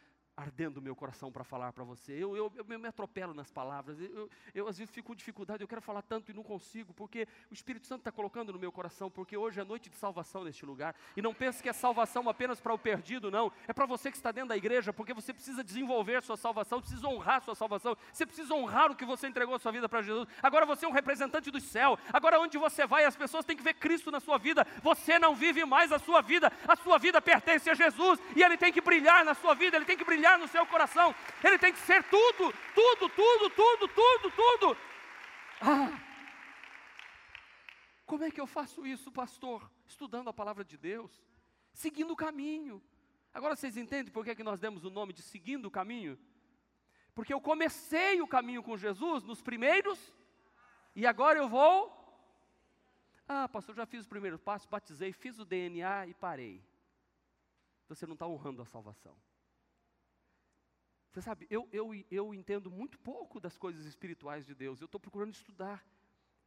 ardendo o meu coração para falar para você. Eu, eu, eu, me atropelo nas palavras. Eu, eu, às vezes fico com dificuldade, eu quero falar tanto e não consigo, porque o Espírito Santo está colocando no meu coração, porque hoje é noite de salvação neste lugar. E não pense que é salvação apenas para o perdido, não. É para você que está dentro da igreja, porque você precisa desenvolver sua salvação, precisa honrar sua salvação, você precisa honrar o que você entregou a sua vida para Jesus. Agora você é um representante do céu. Agora onde você vai, as pessoas têm que ver Cristo na sua vida. Você não vive mais a sua vida, a sua vida pertence a Jesus e ele tem que brilhar na sua vida, ele tem que brilhar no seu coração. Ele tem que ser tudo, tudo, tudo, tudo, tudo, tudo. Ah, como é que eu faço isso, pastor? Estudando a palavra de Deus, seguindo o caminho. Agora vocês entendem por que, que nós demos o nome de seguindo o caminho? Porque eu comecei o caminho com Jesus nos primeiros, e agora eu vou. Ah, pastor, já fiz os primeiros passos, batizei, fiz o DNA e parei. Você não está honrando a salvação. Você sabe, eu, eu, eu entendo muito pouco das coisas espirituais de Deus, eu estou procurando estudar.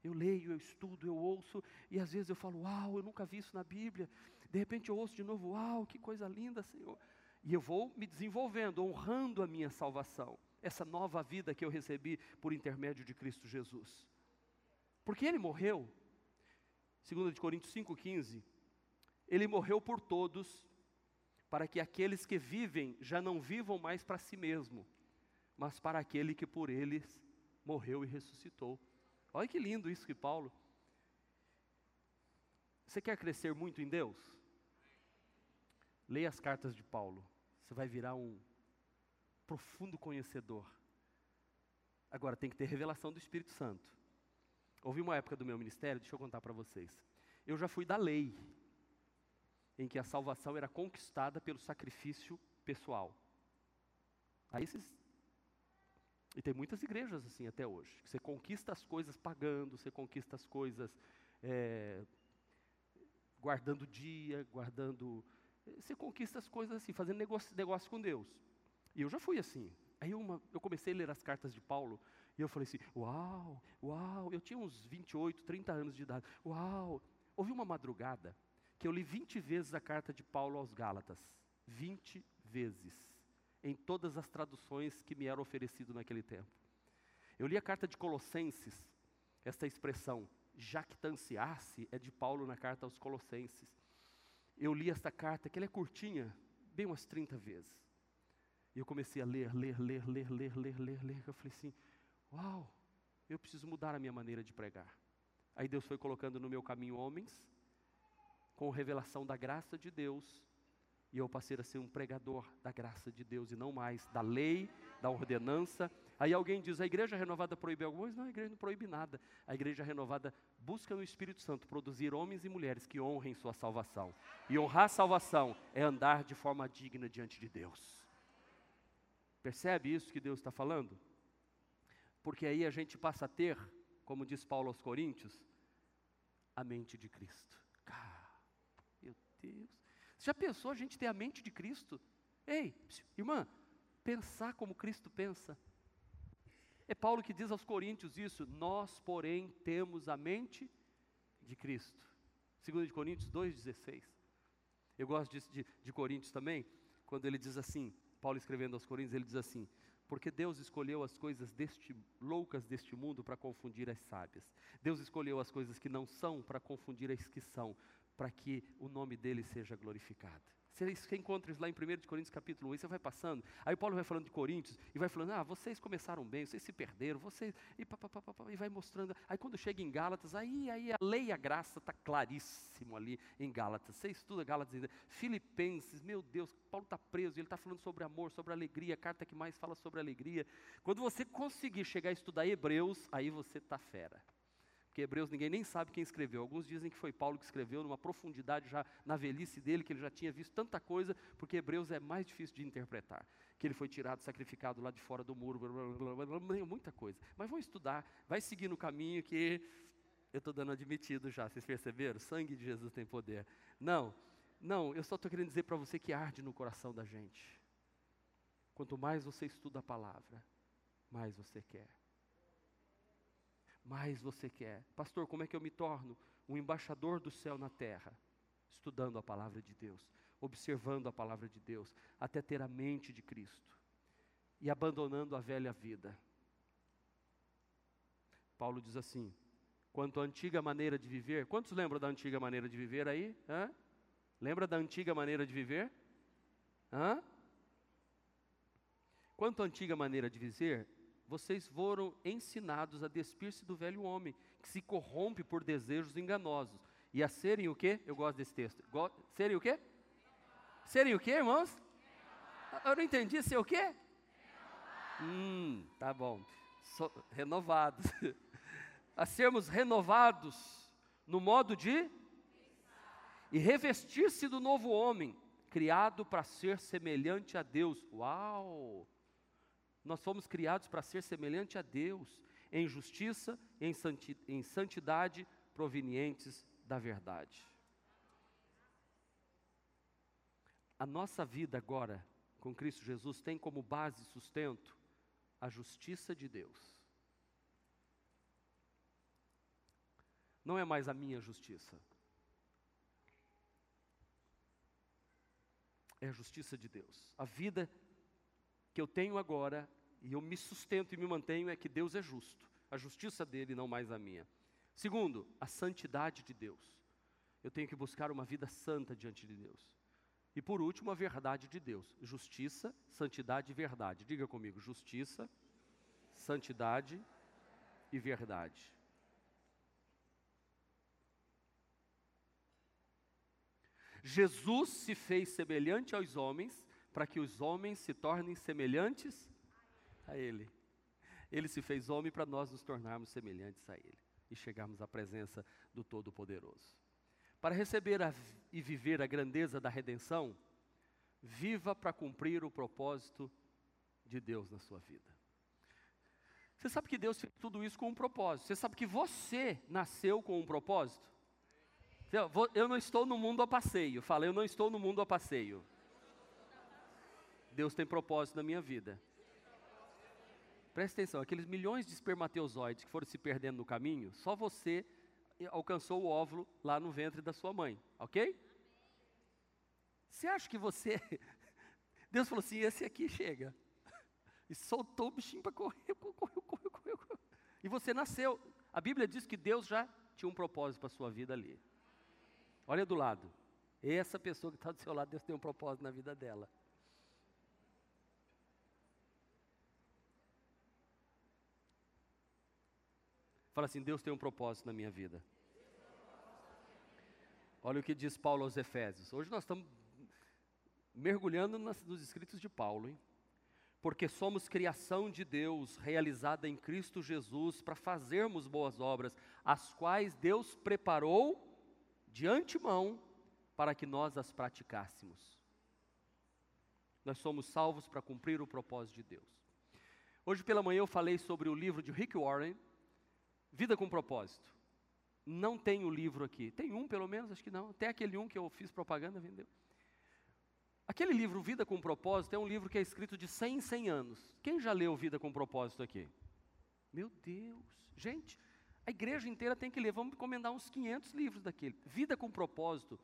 Eu leio, eu estudo, eu ouço, e às vezes eu falo, uau, eu nunca vi isso na Bíblia. De repente eu ouço de novo, uau, que coisa linda, Senhor. E eu vou me desenvolvendo, honrando a minha salvação, essa nova vida que eu recebi por intermédio de Cristo Jesus. Porque Ele morreu, segundo de Coríntios 5,15, Ele morreu por todos, para que aqueles que vivem já não vivam mais para si mesmo, mas para aquele que por eles morreu e ressuscitou. Olha que lindo isso que Paulo. Você quer crescer muito em Deus? Leia as cartas de Paulo. Você vai virar um profundo conhecedor. Agora tem que ter revelação do Espírito Santo. Houve uma época do meu ministério, deixa eu contar para vocês. Eu já fui da lei em que a salvação era conquistada pelo sacrifício pessoal. Aí vocês... E tem muitas igrejas assim até hoje. Você conquista as coisas pagando, você conquista as coisas é, guardando dia, guardando. Você conquista as coisas assim, fazendo negócio, negócio com Deus. E eu já fui assim. Aí uma, eu comecei a ler as cartas de Paulo e eu falei assim: Uau, uau. Eu tinha uns 28, 30 anos de idade. Uau. Houve uma madrugada que eu li 20 vezes a carta de Paulo aos Gálatas. 20 vezes. Em todas as traduções que me eram oferecidas naquele tempo. Eu li a carta de Colossenses, esta expressão, jactanciar-se, é de Paulo na carta aos Colossenses. Eu li esta carta, que ela é curtinha, bem umas 30 vezes. E eu comecei a ler, ler, ler, ler, ler, ler, ler, ler. Eu falei assim: Uau, eu preciso mudar a minha maneira de pregar. Aí Deus foi colocando no meu caminho homens com revelação da graça de Deus, e eu passei a ser um pregador da graça de Deus e não mais da lei, da ordenança. Aí alguém diz: a igreja renovada proíbe coisa? Não, a igreja não proíbe nada. A igreja renovada busca no Espírito Santo produzir homens e mulheres que honrem sua salvação. E honrar a salvação é andar de forma digna diante de Deus. Percebe isso que Deus está falando? Porque aí a gente passa a ter, como diz Paulo aos Coríntios, a mente de Cristo. Deus. Você já pensou a gente ter a mente de Cristo? Ei, irmã, pensar como Cristo pensa. É Paulo que diz aos Coríntios isso: Nós, porém, temos a mente de Cristo. 2 de Coríntios 2,16. Eu gosto de, de, de Coríntios também, quando ele diz assim, Paulo escrevendo aos Coríntios, ele diz assim: porque Deus escolheu as coisas deste, loucas deste mundo para confundir as sábias. Deus escolheu as coisas que não são para confundir as que são, para que o nome dele seja glorificado. Você encontra isso lá em 1 Coríntios capítulo 1, e você vai passando, aí Paulo vai falando de Coríntios, e vai falando, ah, vocês começaram bem, vocês se perderam, vocês, e, pá, pá, pá, e vai mostrando, aí quando chega em Gálatas, aí, aí a lei e a graça está claríssimo ali em Gálatas, você estuda Gálatas ainda, Filipenses, meu Deus, Paulo está preso, ele está falando sobre amor, sobre alegria, a carta que mais fala sobre alegria, quando você conseguir chegar a estudar Hebreus, aí você está fera, porque Hebreus ninguém nem sabe quem escreveu. Alguns dizem que foi Paulo que escreveu, numa profundidade já na velhice dele, que ele já tinha visto tanta coisa, porque Hebreus é mais difícil de interpretar. Que ele foi tirado, sacrificado lá de fora do muro, blá, blá, blá, muita coisa. Mas vão estudar, vai seguir no caminho que eu estou dando admitido já, vocês perceberam? Sangue de Jesus tem poder. Não, não, eu só estou querendo dizer para você que arde no coração da gente. Quanto mais você estuda a palavra, mais você quer mais você quer. Pastor, como é que eu me torno um embaixador do céu na terra? Estudando a palavra de Deus, observando a palavra de Deus, até ter a mente de Cristo e abandonando a velha vida. Paulo diz assim: quanto à antiga maneira de viver, quantos lembram da antiga maneira de viver aí? Hã? Lembra da antiga maneira de viver? Hã? Quanto à antiga maneira de viver, vocês foram ensinados a despir-se do velho homem, que se corrompe por desejos enganosos, e a serem o quê? Eu gosto desse texto. Go serem o quê? Serem o quê, irmãos? Eu não entendi, ser o quê? Hum, tá bom. So, renovados. a sermos renovados no modo de e revestir-se do novo homem, criado para ser semelhante a Deus. Uau! Nós fomos criados para ser semelhante a Deus, em justiça, em, santidade, provenientes da verdade. A nossa vida agora, com Cristo Jesus, tem como base e sustento a justiça de Deus. Não é mais a minha justiça. É a justiça de Deus. A vida que eu tenho agora e eu me sustento e me mantenho é que Deus é justo, a justiça dele, não mais a minha. Segundo, a santidade de Deus. Eu tenho que buscar uma vida santa diante de Deus. E por último, a verdade de Deus. Justiça, santidade e verdade. Diga comigo: justiça, santidade e verdade. Jesus se fez semelhante aos homens para que os homens se tornem semelhantes a Ele. Ele se fez homem para nós nos tornarmos semelhantes a Ele e chegarmos à presença do Todo-Poderoso. Para receber a, e viver a grandeza da redenção, viva para cumprir o propósito de Deus na sua vida. Você sabe que Deus fez tudo isso com um propósito. Você sabe que você nasceu com um propósito? Eu não estou no mundo a passeio. Fala, eu não estou no mundo a passeio. Deus tem propósito na minha vida. Presta atenção, aqueles milhões de espermatozoides que foram se perdendo no caminho, só você alcançou o óvulo lá no ventre da sua mãe, ok? Você acha que você. Deus falou assim: esse aqui chega. E soltou o bichinho para correr, correu, correu, correu, correu. E você nasceu. A Bíblia diz que Deus já tinha um propósito para a sua vida ali. Olha do lado. Essa pessoa que está do seu lado, Deus tem um propósito na vida dela. Fala assim: Deus tem um propósito na minha vida. Olha o que diz Paulo aos Efésios. Hoje nós estamos mergulhando nos escritos de Paulo, hein? Porque somos criação de Deus, realizada em Cristo Jesus, para fazermos boas obras, as quais Deus preparou de antemão para que nós as praticássemos. Nós somos salvos para cumprir o propósito de Deus. Hoje pela manhã eu falei sobre o livro de Rick Warren, Vida com propósito. Não tem o livro aqui. Tem um, pelo menos, acho que não. Até aquele um que eu fiz propaganda, vendeu. Aquele livro, Vida com Propósito, é um livro que é escrito de 100 em 100 anos. Quem já leu Vida com Propósito aqui? Meu Deus. Gente, A igreja inteira tem que ler. Vamos encomendar uns 500 livros daquele. Vida com Propósito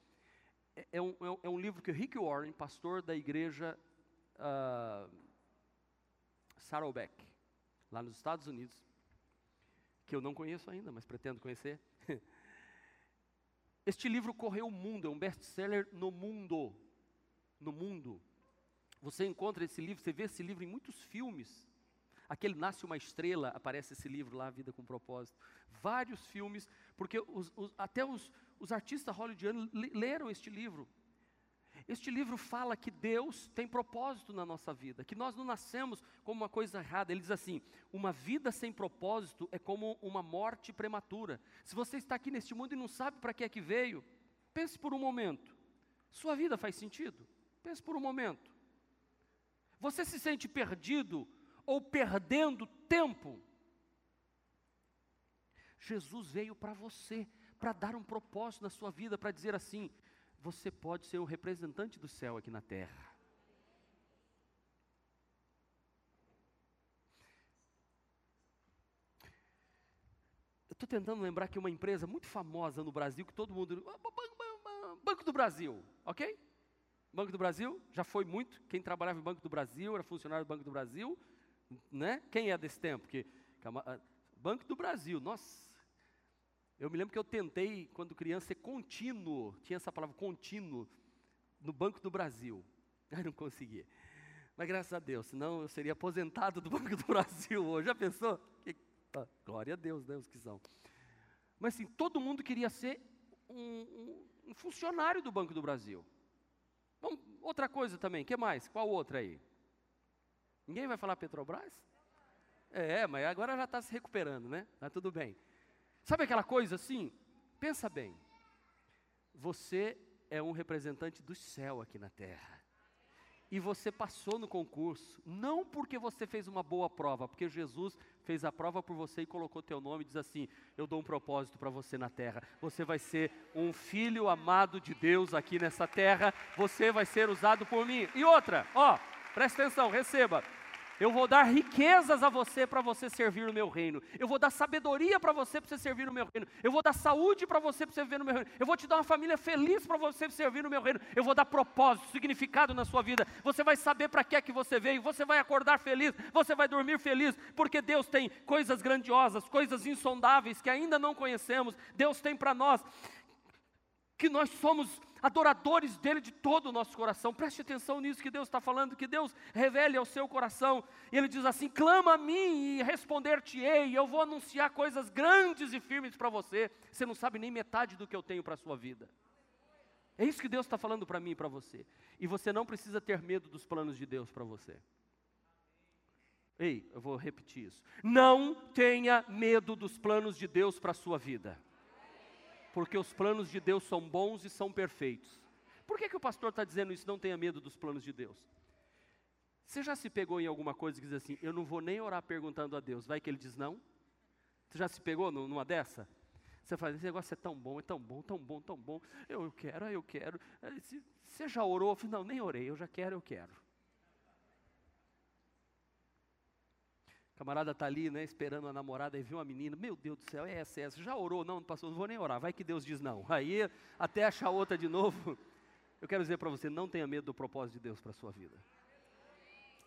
é, é um, é, um, é livro que o Rick Warren, pastor da igreja uh, Saddleback, lá nos Estados Unidos, que eu não conheço ainda, mas pretendo conhecer. Este livro correu o mundo, é um best-seller no mundo. No mundo. Você encontra esse livro, você vê esse livro em muitos filmes. Aquele Nasce uma Estrela, aparece esse livro lá, Vida com Propósito. Vários filmes, porque os, os, até os, os artistas hollywoodianos leram este livro. Este livro fala que Deus tem propósito na nossa vida, que nós não nascemos como uma coisa errada. Ele diz assim: uma vida sem propósito é como uma morte prematura. Se você está aqui neste mundo e não sabe para que é que veio, pense por um momento. Sua vida faz sentido? Pense por um momento. Você se sente perdido ou perdendo tempo? Jesus veio para você, para dar um propósito na sua vida, para dizer assim: você pode ser um representante do céu aqui na terra. Eu estou tentando lembrar que uma empresa muito famosa no Brasil, que todo mundo. Banco do Brasil, ok? Banco do Brasil, já foi muito. Quem trabalhava em Banco do Brasil, era funcionário do Banco do Brasil, né? Quem é desse tempo? Que, ah, Banco do Brasil, nossa. Eu me lembro que eu tentei, quando criança, ser contínuo, tinha essa palavra contínuo, no Banco do Brasil. Aí não consegui. Mas graças a Deus, senão eu seria aposentado do Banco do Brasil hoje. Já pensou? Que, glória a Deus, né, os que são. Mas assim, todo mundo queria ser um, um, funcionário do Banco do Brasil. Bom, outra coisa também, que mais? Qual outra aí? Ninguém vai falar Petrobras? É, mas agora já está se recuperando, né? Tá tudo bem. Sabe aquela coisa assim? Pensa bem. Você é um representante do céu aqui na terra e você passou no concurso, não porque você fez uma boa prova, porque Jesus fez a prova por você e colocou teu nome e diz assim: Eu dou um propósito para você na terra. Você vai ser um filho amado de Deus aqui nessa terra, você vai ser usado por mim. E outra, ó, presta atenção, receba. Eu vou dar riquezas a você para você servir no meu reino. Eu vou dar sabedoria para você para você servir no meu reino. Eu vou dar saúde para você para você viver no meu reino. Eu vou te dar uma família feliz para você servir no meu reino. Eu vou dar propósito, significado na sua vida. Você vai saber para que é que você veio. Você vai acordar feliz. Você vai dormir feliz, porque Deus tem coisas grandiosas, coisas insondáveis que ainda não conhecemos. Deus tem para nós que nós somos adoradores dele de todo o nosso coração. Preste atenção nisso que Deus está falando, que Deus revele ao seu coração. Ele diz assim: clama a mim e responder-te-ei, eu vou anunciar coisas grandes e firmes para você. Você não sabe nem metade do que eu tenho para a sua vida. É isso que Deus está falando para mim e para você. E você não precisa ter medo dos planos de Deus para você. Ei, eu vou repetir isso. Não tenha medo dos planos de Deus para a sua vida porque os planos de Deus são bons e são perfeitos. Por que, que o pastor está dizendo isso? Não tenha medo dos planos de Deus. Você já se pegou em alguma coisa que diz assim, eu não vou nem orar perguntando a Deus, vai que ele diz não? Você já se pegou numa dessa? Você fala, esse negócio é tão bom, é tão bom, tão bom, tão bom, eu, eu quero, eu quero. Você já orou? Não, nem orei, eu já quero, eu quero. Camarada está ali, né, esperando a namorada e viu uma menina, meu Deus do céu, é essa, é essa, já orou? Não, pastor, não vou nem orar, vai que Deus diz não. Aí, até achar outra de novo, eu quero dizer para você, não tenha medo do propósito de Deus para a sua vida.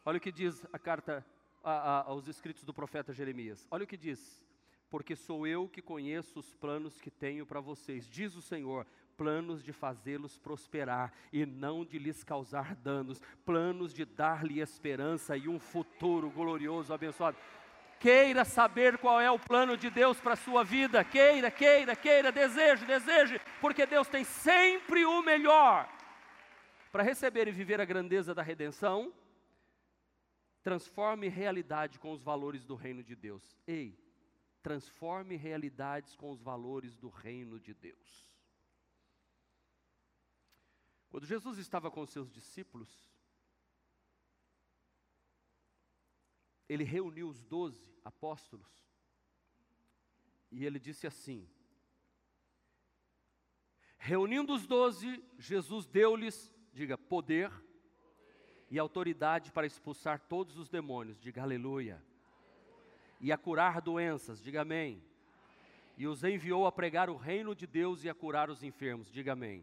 Olha o que diz a carta a, a, aos escritos do profeta Jeremias. Olha o que diz, porque sou eu que conheço os planos que tenho para vocês, diz o Senhor, planos de fazê-los prosperar e não de lhes causar danos, planos de dar-lhe esperança e um futuro glorioso, abençoado. Queira saber qual é o plano de Deus para a sua vida, queira, queira, queira, deseje, deseje, porque Deus tem sempre o melhor. Para receber e viver a grandeza da redenção, transforme realidade com os valores do reino de Deus. Ei, transforme realidades com os valores do reino de Deus. Quando Jesus estava com seus discípulos, ele reuniu os doze apóstolos e ele disse assim: Reunindo os doze, Jesus deu-lhes, diga, poder e autoridade para expulsar todos os demônios, diga aleluia, e a curar doenças, diga amém, e os enviou a pregar o reino de Deus e a curar os enfermos. Diga amém.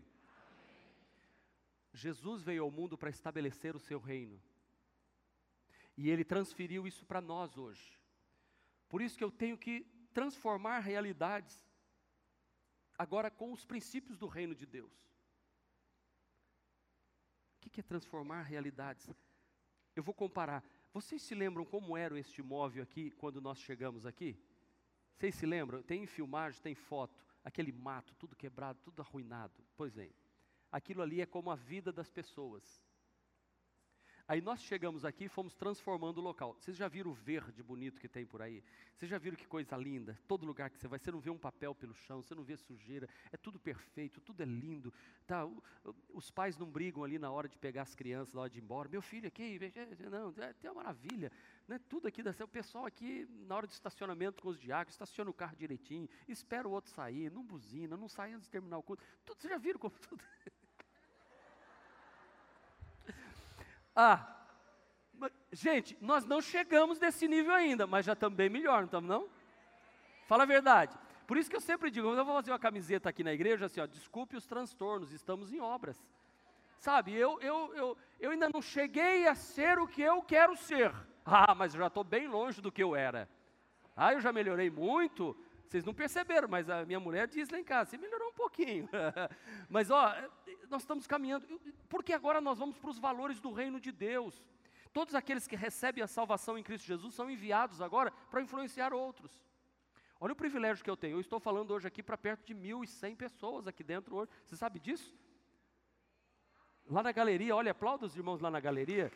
Jesus veio ao mundo para estabelecer o seu reino. E ele transferiu isso para nós hoje. Por isso que eu tenho que transformar realidades agora com os princípios do reino de Deus. O que é transformar realidades? Eu vou comparar. Vocês se lembram como era este imóvel aqui quando nós chegamos aqui? Vocês se lembram? Tem filmagem, tem foto, aquele mato, tudo quebrado, tudo arruinado. Pois é, aquilo ali é como a vida das pessoas. Aí nós chegamos aqui e fomos transformando o local. Vocês já viram o verde bonito que tem por aí? Vocês já viram que coisa linda? Todo lugar que você vai, você não vê um papel pelo chão, você não vê sujeira, é tudo perfeito, tudo é lindo. Tá, os pais não brigam ali na hora de pegar as crianças, na hora de ir embora. Meu filho aqui, não, é, uma maravilha. Né? Tudo aqui, o pessoal aqui, na hora de estacionamento com os diáconos, estaciona o carro direitinho, espera o outro sair, não buzina, não sai antes de terminar o culto. Tudo, vocês já viram como tudo. Ah, gente, nós não chegamos nesse nível ainda, mas já estamos bem melhor, não estamos não? Fala a verdade. Por isso que eu sempre digo, eu vou fazer uma camiseta aqui na igreja, assim, ó, desculpe os transtornos, estamos em obras. Sabe, eu, eu, eu, eu ainda não cheguei a ser o que eu quero ser. Ah, mas eu já estou bem longe do que eu era. Ah, eu já melhorei muito. Vocês não perceberam, mas a minha mulher diz lá em casa, você melhorou um pouquinho. mas ó, nós estamos caminhando, porque agora nós vamos para os valores do reino de Deus. Todos aqueles que recebem a salvação em Cristo Jesus são enviados agora para influenciar outros. Olha o privilégio que eu tenho. Eu estou falando hoje aqui para perto de 1.100 pessoas aqui dentro hoje. Você sabe disso? Lá na galeria, olha, aplauda os irmãos lá na galeria.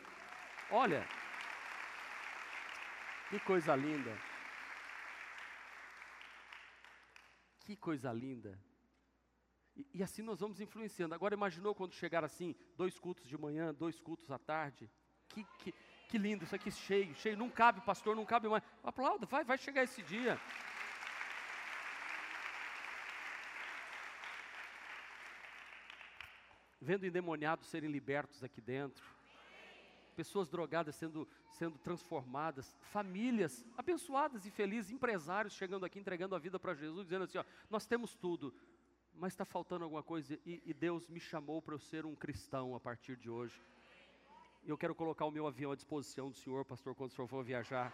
Olha, que coisa linda. Que coisa linda. E, e, assim nós vamos influenciando. Agora imaginou quando chegar assim, dois cultos de manhã, dois cultos à tarde? Que, que, que lindo, isso aqui cheio, cheio. Não cabe, pastor, não cabe mais. Aplauda, vai, vai chegar esse dia. Vendo endemoniados serem libertos aqui dentro pessoas drogadas sendo, sendo transformadas, famílias abençoadas e felizes, empresários chegando aqui entregando a vida para Jesus, dizendo assim: ó, nós temos tudo, mas está faltando alguma coisa e, e Deus me chamou para eu ser um cristão a partir de hoje. Eu quero colocar o meu avião à disposição do senhor, pastor, quando o senhor for viajar.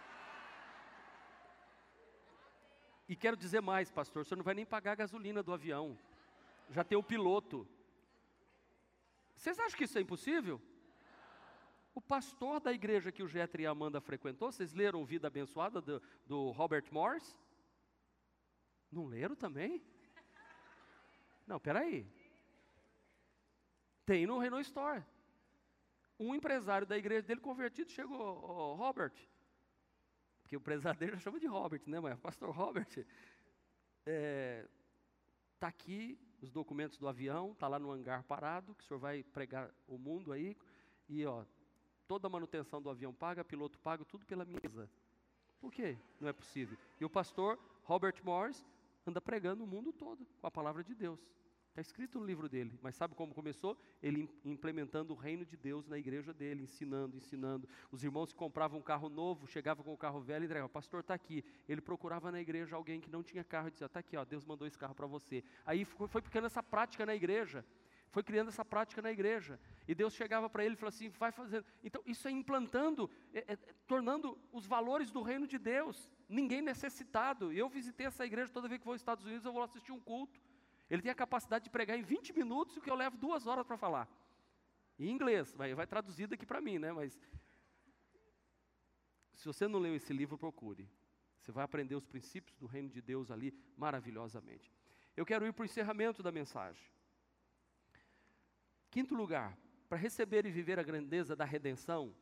E quero dizer mais, pastor, o senhor não vai nem pagar a gasolina do avião. Já tem o piloto. Vocês acham que isso é impossível? O pastor da igreja que o Getro e Amanda frequentou, vocês leram Vida Abençoada do, do Robert Morris? Não leram também? Não, peraí. Tem no Renault Store. Um empresário da igreja dele convertido chegou, oh, Robert, porque o empresário dele já chama de Robert, né, mas pastor Robert, está é, tá aqui os documentos do avião, está lá no hangar parado, que o senhor vai pregar o mundo aí, e ó, toda a manutenção do avião paga, piloto paga, tudo pela mesa. Por quê? Não é possível. E o pastor Robert Morris anda pregando o mundo todo com a palavra de Deus. Está escrito no livro dele, mas sabe como começou? Ele implementando o reino de Deus na igreja dele, ensinando, ensinando. Os irmãos que compravam um carro novo, chegavam com o carro velho e entregavam, pastor está aqui. Ele procurava na igreja alguém que não tinha carro e dizia, está aqui, ó, Deus mandou esse carro para você. Aí foi, foi essa prática na igreja foi criando essa prática na igreja. E Deus chegava para ele e falou assim: vai fazendo. Então, isso é implantando, é, é, tornando os valores do reino de Deus. Ninguém necessitado. Eu visitei essa igreja toda vez que vou aos Estados Unidos, eu vou assistir um culto. Ele tem a capacidade de pregar em 20 minutos o que eu levo duas horas para falar. Em inglês, vai, vai traduzido aqui para mim, né? Mas se você não leu esse livro, procure. Você vai aprender os princípios do reino de Deus ali maravilhosamente. Eu quero ir para o encerramento da mensagem. Quinto lugar, para receber e viver a grandeza da redenção,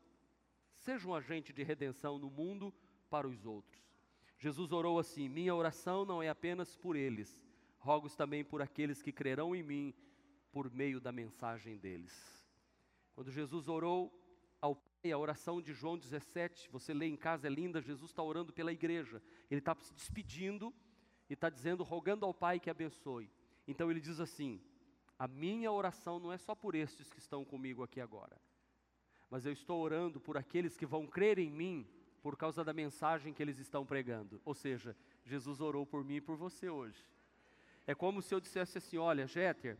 seja um agente de redenção no mundo para os outros. Jesus orou assim: Minha oração não é apenas por eles, rogo também por aqueles que crerão em mim por meio da mensagem deles. Quando Jesus orou ao Pai, a oração de João 17, você lê em casa, é linda, Jesus está orando pela igreja, ele está se despedindo e está dizendo, rogando ao Pai que abençoe. Então ele diz assim: a minha oração não é só por estes que estão comigo aqui agora, mas eu estou orando por aqueles que vão crer em mim por causa da mensagem que eles estão pregando. Ou seja, Jesus orou por mim e por você hoje. É como se eu dissesse assim: olha, Jéter,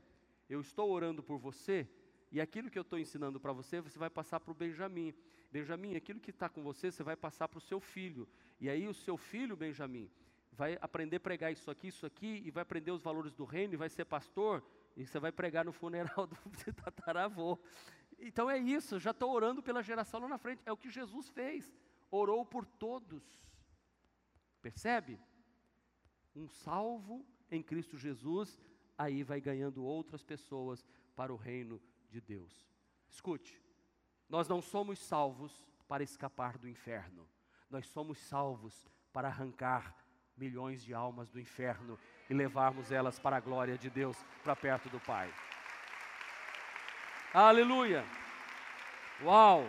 eu estou orando por você, e aquilo que eu estou ensinando para você, você vai passar para o Benjamim. Benjamim, aquilo que está com você, você vai passar para o seu filho. E aí o seu filho, Benjamim, vai aprender a pregar isso aqui, isso aqui, e vai aprender os valores do reino, e vai ser pastor, e você vai pregar no funeral do tataravô. Então é isso, já estou orando pela geração lá na frente. É o que Jesus fez. Orou por todos. Percebe? Um salvo em Cristo Jesus, aí vai ganhando outras pessoas para o reino de Deus. Escute, nós não somos salvos para escapar do inferno, nós somos salvos para arrancar milhões de almas do inferno e levarmos elas para a glória de Deus, para perto do Pai. Aleluia! Uau!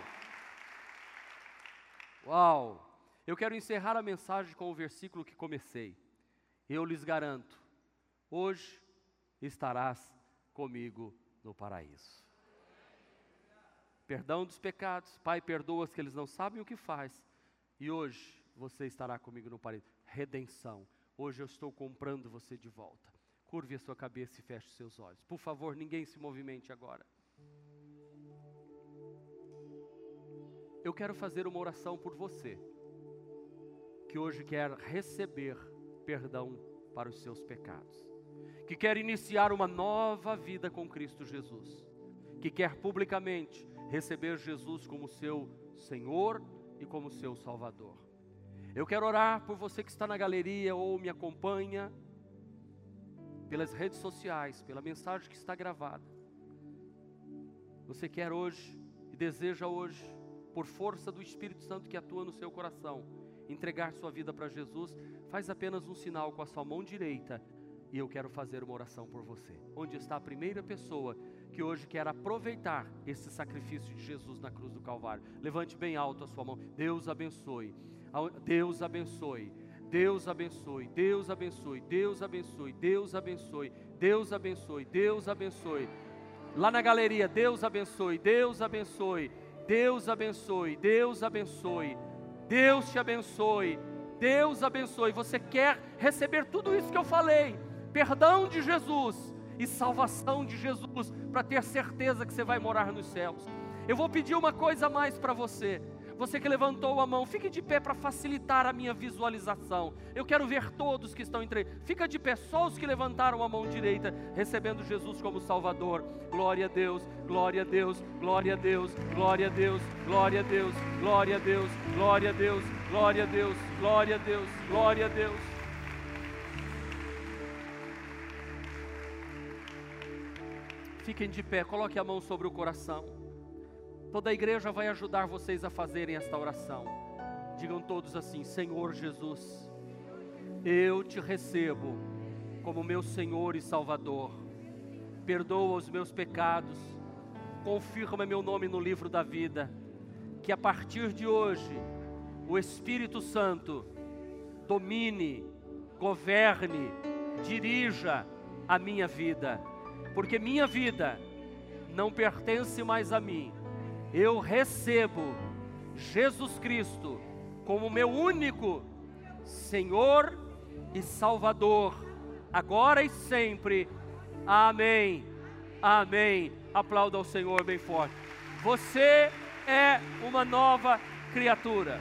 Uau! Eu quero encerrar a mensagem com o versículo que comecei. Eu lhes garanto, hoje estarás comigo no paraíso. Perdão dos pecados, Pai, perdoa-os que eles não sabem o que faz. E hoje você estará comigo no paraíso. Redenção. Hoje eu estou comprando você de volta. Curve a sua cabeça e feche seus olhos. Por favor, ninguém se movimente agora. Eu quero fazer uma oração por você, que hoje quer receber perdão para os seus pecados, que quer iniciar uma nova vida com Cristo Jesus, que quer publicamente receber Jesus como seu Senhor e como seu Salvador. Eu quero orar por você que está na galeria ou me acompanha pelas redes sociais, pela mensagem que está gravada. Você quer hoje e deseja hoje por força do Espírito Santo que atua no seu coração, entregar sua vida para Jesus, faz apenas um sinal com a sua mão direita e eu quero fazer uma oração por você. Onde está a primeira pessoa que hoje quer aproveitar esse sacrifício de Jesus na cruz do Calvário? Levante bem alto a sua mão. Deus abençoe. Deus abençoe. Deus abençoe, Deus abençoe, Deus abençoe, Deus abençoe, Deus abençoe, Deus abençoe. Lá na galeria, Deus abençoe, Deus abençoe. Deus abençoe, Deus abençoe, Deus te abençoe, Deus abençoe. Você quer receber tudo isso que eu falei: perdão de Jesus e salvação de Jesus, para ter certeza que você vai morar nos céus. Eu vou pedir uma coisa a mais para você. Você que levantou a mão, fique de pé para facilitar a minha visualização. Eu quero ver todos que estão entre. Fica de pé, só os que levantaram a mão direita, recebendo Jesus como Salvador. Glória a Deus, glória a Deus, glória a Deus, glória a Deus, glória a Deus, glória a Deus, glória a Deus, glória a Deus, glória a Deus, glória a Deus. Fiquem de pé, coloque a mão sobre o coração. Toda a igreja vai ajudar vocês a fazerem esta oração. Digam todos assim: Senhor Jesus, eu te recebo como meu Senhor e Salvador. Perdoa os meus pecados, confirma meu nome no livro da vida. Que a partir de hoje, o Espírito Santo domine, governe, dirija a minha vida, porque minha vida não pertence mais a mim eu recebo Jesus Cristo como meu único Senhor e Salvador, agora e sempre. Amém. Amém. Aplauda ao Senhor bem forte. Você é uma nova criatura.